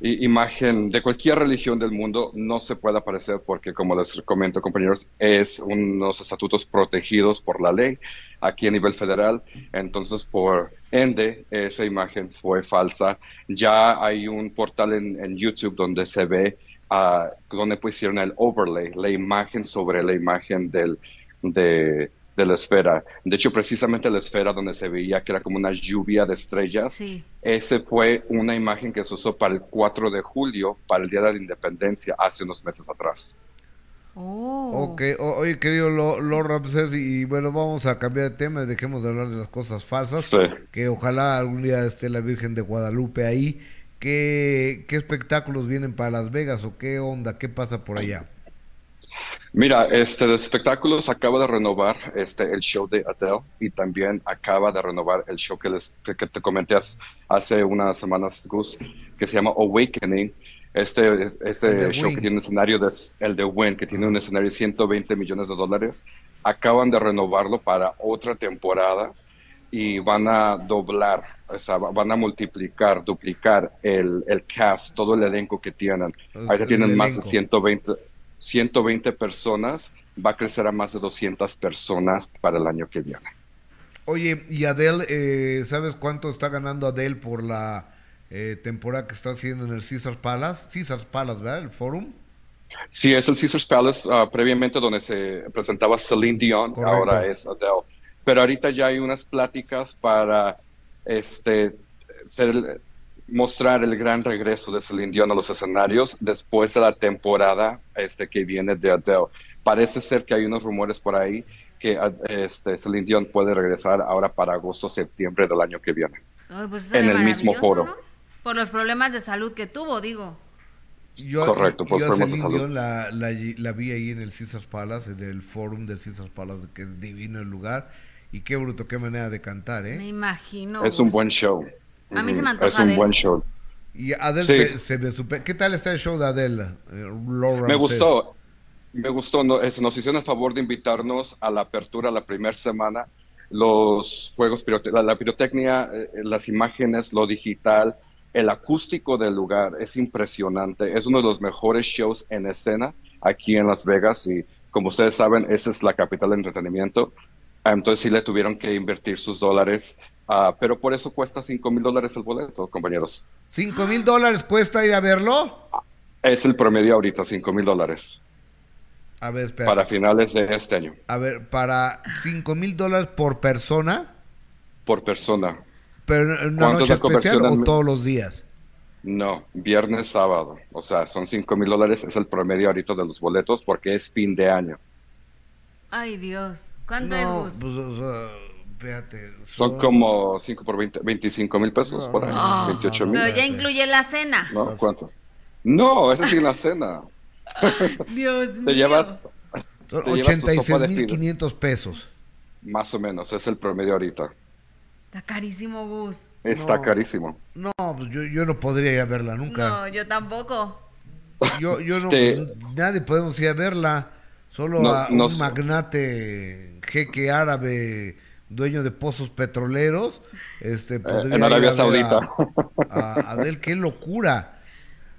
imagen de cualquier religión del mundo no se puede aparecer porque, como les comento, compañeros, es unos estatutos protegidos por la ley aquí a nivel federal. Entonces, por ende, esa imagen fue falsa. Ya hay un portal en, YouTube donde se ve ah, donde pusieron el overlay, la imagen sobre la imagen del, de, de la esfera. De hecho, precisamente la esfera donde se veía que era como una lluvia de estrellas, Sí. ese fue una imagen que se usó para el 4 de julio, para el Día de la Independencia, hace unos meses atrás. Oh. Ok, o- oye querido Lo- Lord Ramsés, y, bueno, vamos a cambiar de tema, dejemos de hablar de las cosas falsas, Sí. que ojalá algún día esté la Virgen de Guadalupe ahí. ¿Qué, ¿Qué espectáculos vienen para Las Vegas o qué onda? ¿Qué pasa por allá? Mira, este de espectáculos acaba de renovar este el show de Adele y también acaba de renovar el show que les que, que te comenté hace- unas semanas, Gus, que se llama Awakening. Este, es- este show Wing. que tiene un escenario de el de Win, que tiene un escenario de 120 millones de dólares, acaban de renovarlo para otra temporada y van a doblar, o sea, va- van a multiplicar, duplicar el, el cast, todo el elenco que tienen. El- Ahorita el tienen más de elenco. 120, 120 personas, va a crecer a más de 200 personas para el año que viene. Oye, y Adele, eh, ¿sabes cuánto está ganando Adele por la eh, temporada que está haciendo en el Caesars Palace? Caesars Palace, ¿verdad? El Forum. Sí, es el Caesars Palace, ah, previamente donde se presentaba Celine Dion, Correcto. ahora es Adele. Pero ahorita ya hay unas pláticas para este, ser- mostrar el gran regreso de Celine Dion a los escenarios después de la temporada este, que viene de Adele. Parece ser que hay unos rumores por ahí que ah, este, Celine Dion puede regresar ahora para agosto, septiembre del año que viene. Ay, pues En el mismo foro. ¿no? Por los problemas de salud que tuvo, digo. Yo, Correcto, yo por a problemas de salud. Dion la, la, la vi ahí en el Caesars Palace, en el forum del Caesars Palace, que es divino el lugar. Y qué bruto, qué manera de cantar, ¿eh? Me imagino. es un buen show. A mí se me antoja Es un buen show. Y Adele Sí. te- se me super... ¿Qué tal está el show de Adele? eh, Laura Me gustó, me gustó. No, es- nos hicieron el favor de invitarnos a la apertura la primera semana. Los juegos, pirote- la, la pirotecnia, eh, las imágenes, lo digital, el acústico del lugar es impresionante. Es uno de los mejores shows en escena aquí en Las Vegas y como ustedes saben, esa es la capital del entretenimiento. Ah, Entonces sí le tuvieron que invertir sus dólares, ah, pero por eso cuesta 5 mil dólares el boleto, compañeros. ¿Cinco mil dólares cuesta ir a verlo? Es el promedio ahorita, 5 mil dólares A ver, espera. para finales de este año. A ver, para cinco mil dólares por persona, por persona. pero en una ¿Cuánto es noche especial o en- todos los días. No, viernes, sábado. O sea, son 5 mil dólares, es el promedio ahorita de los boletos porque es fin de año. Ay, Dios. ¿Cuánto No, es, pues, o sea, fíjate. Son como 5 por 20, 25 mil pesos por ahí, Ah, 28 mil. Pero ya incluye la cena. ¿No? ¿Cuántos? No, esa es sin la cena. Dios Te mío. te llevas tu sopa 86 de mil fideo. 500 pesos. Más o menos, es el promedio ahorita. Está carísimo, Gus. Está No. carísimo. No, pues yo, yo no podría ir a verla nunca. No, yo tampoco. Yo, yo no, Te- nadie podemos ir a verla. Solo No, a no un magnate jeque árabe, dueño de pozos petroleros, este, podría Eh, en ir Arabia a Saudita. A, a Adele, qué locura.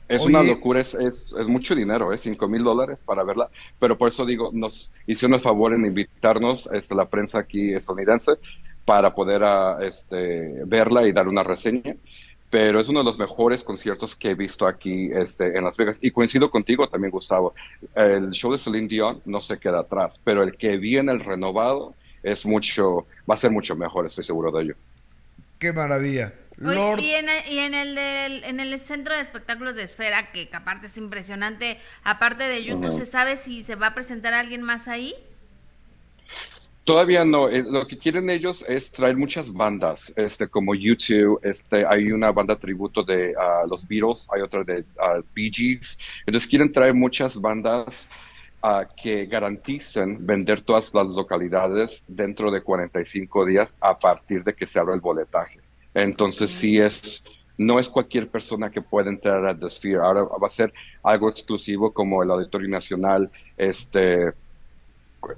Es Oye. una locura, es, es, es mucho dinero, es 5 mil dólares para verla, pero por eso digo, nos hicieron el favor en invitarnos este, la prensa aquí estadounidense para poder ah, este, verla y dar una reseña, pero es uno de los mejores conciertos que he visto aquí este, en Las Vegas. Y coincido contigo también, Gustavo, el show de Celine Dion no se queda atrás, pero el que viene, el renovado, es mucho, va a ser mucho mejor, estoy seguro de ello. Qué maravilla. Lord, y en el, y en el del- en el centro de espectáculos de Esfera, que aparte es impresionante, aparte de YouTube. ¿se sabe si se va a presentar alguien más ahí? Todavía no. eh, Lo que quieren ellos es traer muchas bandas, este, como YouTube. Este, hay una banda tributo de ah, los Beatles, hay otra de ah, Bee Gees. Entonces quieren traer muchas bandas que garanticen vender todas las localidades dentro de 45 días a partir de que se abra el boletaje. Entonces sí es, no es cualquier persona que pueda entrar a The Sphere. Ahora va a ser algo exclusivo como el Auditorio Nacional, este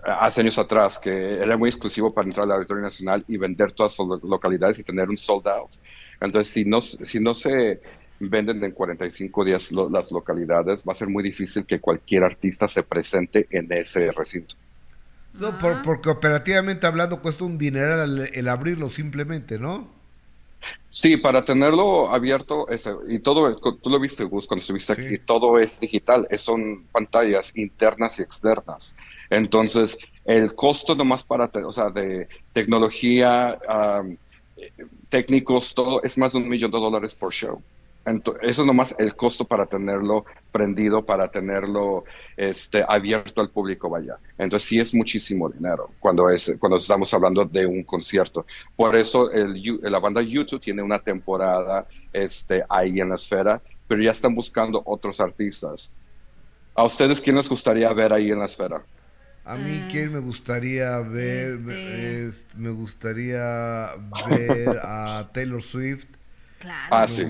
hace años atrás, que era muy exclusivo para entrar al Auditorio Nacional y vender todas lo- localidades y tener un sold out. Entonces, si no, si no se venden en 45 días lo- las localidades, va a ser muy difícil que cualquier artista se presente en ese recinto. no, por- porque operativamente hablando cuesta un dineral el, el abrirlo simplemente, ¿no? Sí, para tenerlo abierto, ese- y todo, tú lo viste, Gus, cuando estuviste aquí, todo es digital, es- son pantallas internas y externas. Entonces, el costo nomás para, te- o sea, de tecnología, eh, técnicos, todo, es más de un millón de dólares por show. Eso es nomás el costo para tenerlo prendido, para tenerlo este, abierto al público, vaya. Entonces sí es muchísimo dinero cuando, es, cuando estamos hablando de un concierto. Por eso el, la banda YouTube tiene una temporada este, ahí en la esfera, pero ya están buscando otros artistas. ¿A ustedes quién les gustaría ver ahí en la esfera? A mí, ¿quién me gustaría ver? Es- me gustaría ver a Taylor Swift. Claro. Ah, sí.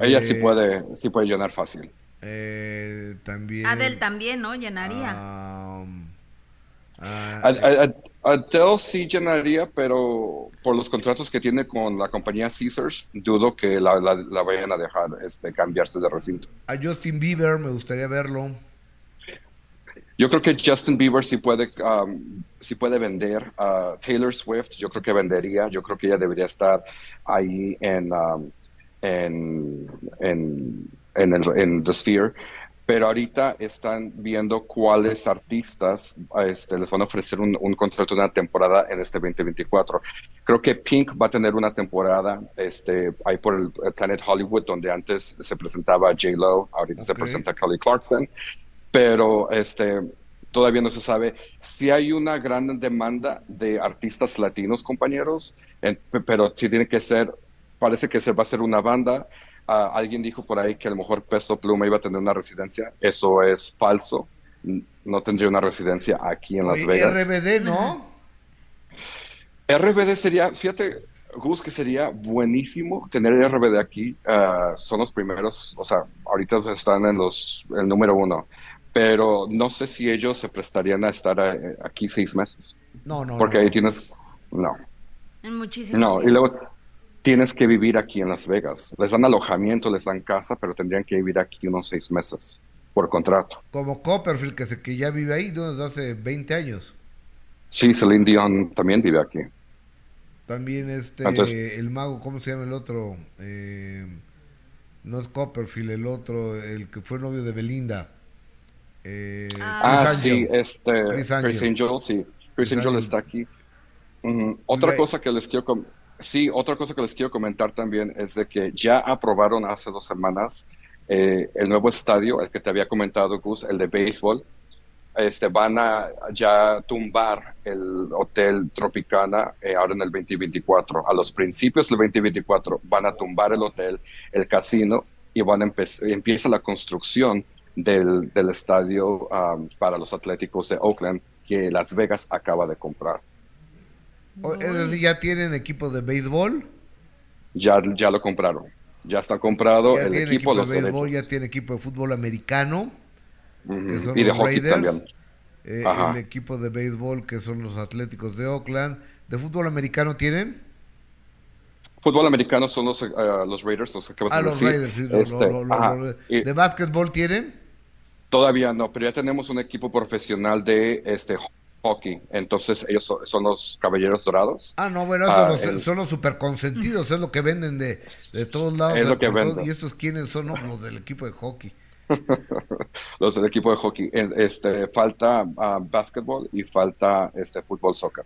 Ella sí puede, sí puede llenar fácil. eh, también. Adel también, ¿no? Llenaría. Ad- Ad- Adele sí llenaría, pero por los contratos que tiene con la compañía Caesars, dudo que la, la- la vayan a dejar este, cambiarse de recinto. a Justin Bieber me gustaría verlo. Yo creo que Justin Bieber sí puede, um, sí puede vender. a Taylor Swift, yo creo que vendería. Yo creo que ella debería estar ahí en, um, en, en, en, el, en The Sphere. pero ahorita están viendo cuáles artistas este, les van a ofrecer un, un contrato de una temporada en este 2024. Creo que Pink va a tener una temporada este, ahí por el, el Planet Hollywood, donde antes se presentaba J-Lo, ahorita se Ok. presenta Kelly Clarkson, pero este, todavía no se sabe si hay una gran demanda de artistas latinos, compañeros, en- pe- pero sí tiene que ser, parece que se va a hacer una banda. Ah, alguien dijo por ahí que a lo mejor Peso Pluma iba a tener una residencia. Eso es falso. No tendría una residencia aquí en Las Oye, Vegas. RBD, ¿no? RBD sería, fíjate, Gus, que sería buenísimo tener RBD aquí. Ah, son los primeros, o sea, ahorita están en los, el número uno, pero no sé si ellos se prestarían a estar eh, aquí seis meses. No, no, Porque no. ahí tienes, no, En muchísimo no, y luego tienes que vivir aquí en Las Vegas. Les dan alojamiento, les dan casa, pero tendrían que vivir aquí unos seis meses por contrato. Como Copperfield, que, se, que ya vive ahí ¿no? desde hace 20 años. Sí, Celine Dion también vive aquí. También este, Entonces- el mago, ¿cómo se llama el otro? Eh, no es Copperfield, el otro, el que fue novio de Belinda. Eh, Ah, Chris sí, Angel. este, Chris Chris Angel. Angel, sí. Chris Chris Angel Angel. está aquí. Otra cosa que les quiero com- sí, otra cosa que les quiero comentar también es de que ya aprobaron hace dos semanas eh, el nuevo estadio, el que te había comentado, Gus, el de béisbol. Este, van a ya tumbar el Hotel Tropicana eh, ahora en el 2024. A los principios del 2024 van a tumbar el hotel, el casino y van a empieza la construcción del, del estadio um, para los Atléticos de Oakland que Las Vegas acaba de comprar. Es decir, ya tienen equipo de béisbol, Ya, ya lo compraron. Ya está comprado ya el equipo, equipo de los béisbol, derechos. ya tiene equipo de fútbol americano, que son Y de los hockey Raiders, también. eh, el equipo de béisbol, que son los Atléticos de Oakland. ¿De fútbol americano tienen? Fútbol americano son los, eh, los Raiders, los que acabas Ah, de los decir. Raiders, sí, lo- Este, lo- lo- ajá. lo- Y ¿De básquetbol tienen? todavía no, pero ya tenemos un equipo profesional de este hockey. Entonces ellos son, son los Caballeros Dorados. Ah, no, bueno, Ah, los- el- son los super consentidos, es lo que venden de, de todos lados. Es lo que todo- venden. ¿Y estos quiénes son? No, los del equipo de hockey. los del equipo de hockey. Este, falta ah, básquetbol y falta este fútbol soccer.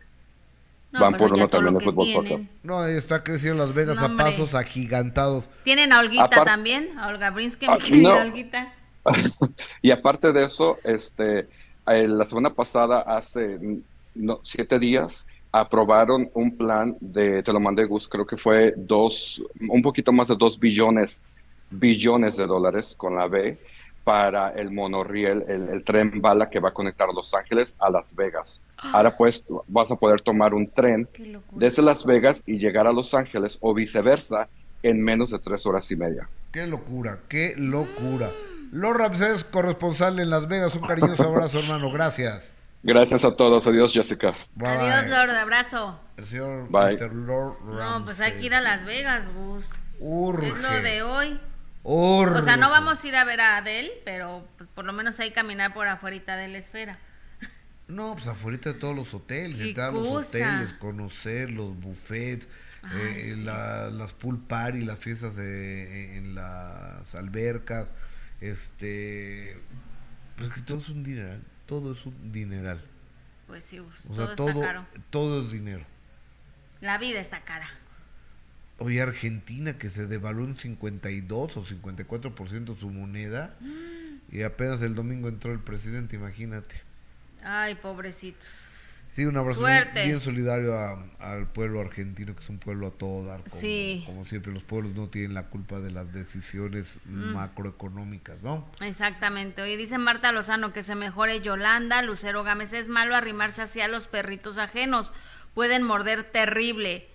No, Van por uno también de que fútbol tienen. soccer. No, está creciendo Las Vegas No, a pasos agigantados. ¿Tienen a Olguita también? A Olga Brinsky, Ah, no. Olguita. Y aparte de eso, este, eh, la semana pasada, hace mm, no, siete días, aprobaron un plan de, te lo mandé Gus, creo que fue dos, un poquito más de dos billones, billones de dólares con la B para el monorriel, el, el tren bala que va a conectar Los Ángeles a Las Vegas. Ahora pues tú vas a poder tomar un tren desde Las Vegas y llegar a Los Ángeles o viceversa en menos de tres horas y media. Qué locura, qué locura. Lord Ramsés, corresponsal en Las Vegas, un cariñoso abrazo, hermano, gracias. Gracias a todos. Adiós, Jessica. Bye, Adiós. Lord, abrazo. El señor Bye. Mr. Lord No, pues hay que ir a Las Vegas, Gus. Urge. Es lo de hoy. Urge. O sea, no vamos a ir a ver a Adele, pero pues, por lo menos hay que caminar por afuera de la esfera. No, pues afuera de todos los hoteles, Qué entrar a los hoteles, conocer los buffets, Ay, eh, sí. la- las pool party, las fiestas de- en las albercas, este, pues que todo es un dineral, todo es un dineral. Pues sí, O todo sea, todo, está caro. todo es dinero. La vida está cara. Oye, Argentina que se devaluó en 52 o 54% su moneda y apenas el domingo entró el presidente, imagínate. Ay, pobrecitos. Sí, un abrazo Suerte. bien, solidario a- al pueblo argentino, que es un pueblo a todo dar. Como, Sí. como siempre, los pueblos no tienen la culpa de las decisiones Mm. macroeconómicas, ¿no? Exactamente. Hoy dice Marta Lozano que se mejore Yolanda. Lucero Gámez es malo arrimarse hacia los perritos ajenos. Pueden morder terrible.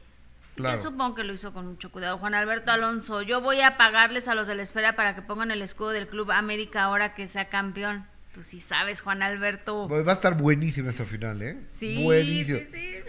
Claro. Yo supongo que lo hizo con mucho cuidado. Juan Alberto Alonso, yo voy a pagarles a los de la esfera para que pongan el escudo del Club América ahora que sea campeón. Tú sí sabes, Juan Alberto. Va a estar buenísima esa final, ¿eh? Sí, Buenísima. sí, sí, sí,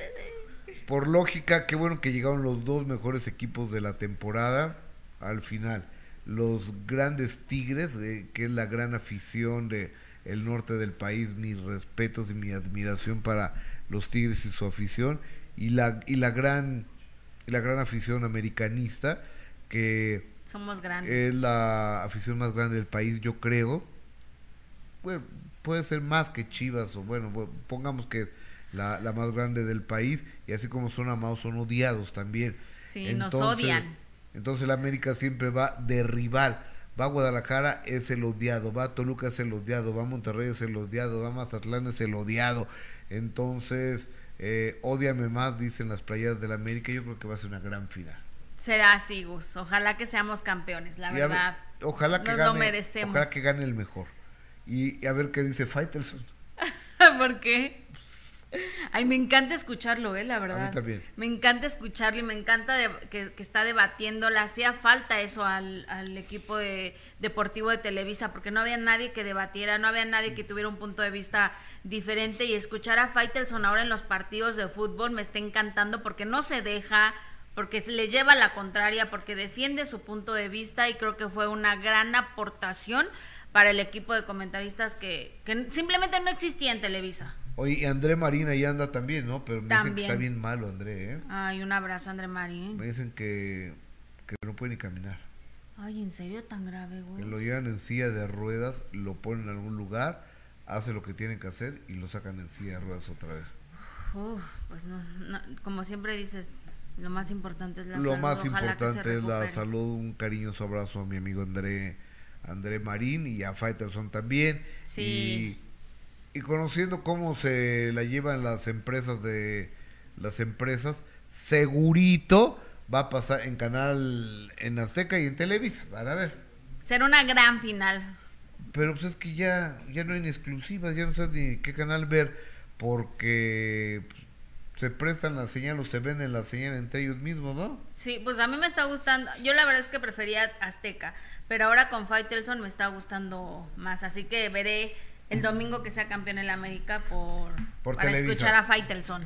sí. Por lógica, qué bueno que llegaron los dos mejores equipos de la temporada al final. Los grandes Tigres, eh, que es la gran afición de el norte del país, mis respetos y mi admiración para los Tigres y su afición, y la, y la gran y la gran afición americanista, que Somos grandes. es la afición más grande del país, yo creo, bueno, puede ser más que Chivas, o bueno, bu- pongamos que es la, la más grande del país, y así como son amados, son odiados también. Sí, nos odian. Entonces el América siempre va de rival. Va a Guadalajara, es el odiado. Va a Toluca, es el odiado. Va a Monterrey, es el odiado. Va a Mazatlán, es el odiado. Entonces, eh, ódiame más, dicen las playas del América. Yo creo que va a ser una gran final. Será así, Gus. Ojalá que seamos campeones, la Y a ver, verdad. ojalá que Nos gane, lo merecemos. Ojalá que gane el mejor. Y, a ver qué dice Faitelson. ¿Por qué? Ay, me encanta escucharlo, ¿eh? La verdad. también. Me encanta escucharlo y me encanta de- que, que está debatiendo. Le hacía falta eso al, al equipo de, deportivo de Televisa, porque no había nadie que debatiera, no había nadie que tuviera un punto de vista diferente. Y escuchar a Faitelson ahora en los partidos de fútbol me está encantando porque no se deja, porque se le lleva la contraria, porque defiende su punto de vista y creo que fue una gran aportación para el equipo de comentaristas que, que simplemente no existía en Televisa. Oye, y André Marín ahí anda también, ¿no? Pero me dicen que También. está bien malo, André, ¿eh? Ay, un abrazo, André Marín. Me dicen que, que no puede ni caminar. Ay, ¿en serio tan grave, Que güey? lo llevan en silla de ruedas, lo ponen en algún lugar, hace lo que tienen que hacer y lo sacan en silla de ruedas otra vez. Uf, pues no, no, como siempre dices, lo más importante es la lo salud. más ojalá que importante es la salud, un cariñoso abrazo a mi amigo André, André Marín y a Faitelson también. Sí. Y, y conociendo cómo se la llevan las empresas de las empresas, segurito va a pasar en canal en Azteca y en Televisa, van a ver. Será una gran final. Pero pues es que ya, ya no hay ni exclusivas, ya no sabes ni qué canal ver, porque pues, se prestan la señal o se venden la señal entre ellos mismos, ¿no? Sí, pues a mí me está gustando. Yo la verdad es que prefería Azteca, pero ahora con Faitelson me está gustando más. Así que veré el domingo que sea campeón en la América por, Por para Televisa. escuchar a Faitelson.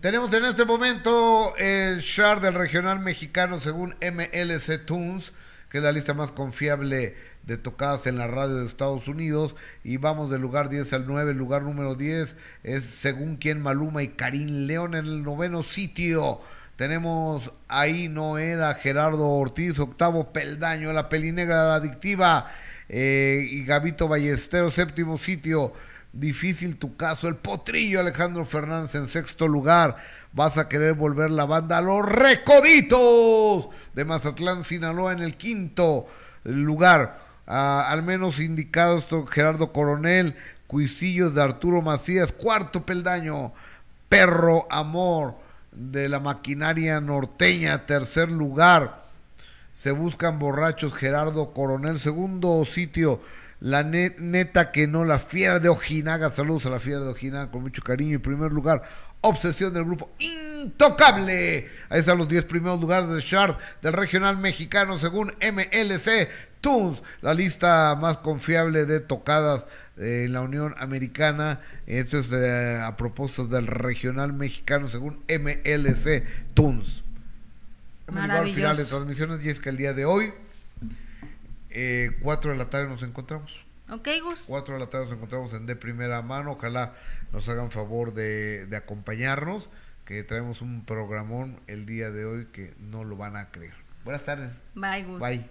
Tenemos en este momento el share del regional mexicano según MLC Tunes, que es la lista más confiable de tocadas en la radio de Estados Unidos. Y vamos del lugar 10 al 9. El lugar número 10 es según quien Maluma y Karim León en el noveno sitio. Tenemos ahí no era Gerardo Ortiz, octavo peldaño, la pelinegra la adictiva. eh, y Gabito Ballestero, séptimo sitio. Difícil tu caso. El potrillo Alejandro Fernández en sexto lugar. Vas a querer volver la banda a los recoditos de Mazatlán, Sinaloa en el quinto lugar. Ah, al menos indicado esto Gerardo Coronel, Cuisillos de Arturo Macías, cuarto peldaño. Perro Amor de la maquinaria norteña, tercer lugar. Se buscan borrachos Gerardo Coronel, segundo sitio. La net- neta que no, la fiera de Ojinaga. Saludos a la fiera de Ojinaga con mucho cariño. En primer lugar, obsesión del grupo Intocable. Ahí están los 10 primeros lugares del chart del regional mexicano según MLC Tunes, la lista más confiable de tocadas en la Unión Americana. Esto es eh, a propósito del regional mexicano según MLC Tunes. Hemos llegado al final de transmisiones y es que el día de hoy, eh, 4 de la tarde nos encontramos. Ok, Gus. 4 de la tarde nos encontramos en de primera mano. Ojalá nos hagan favor de, de acompañarnos, que traemos un programón el día de hoy que no lo van a creer. Buenas tardes. Bye, Gus. Bye.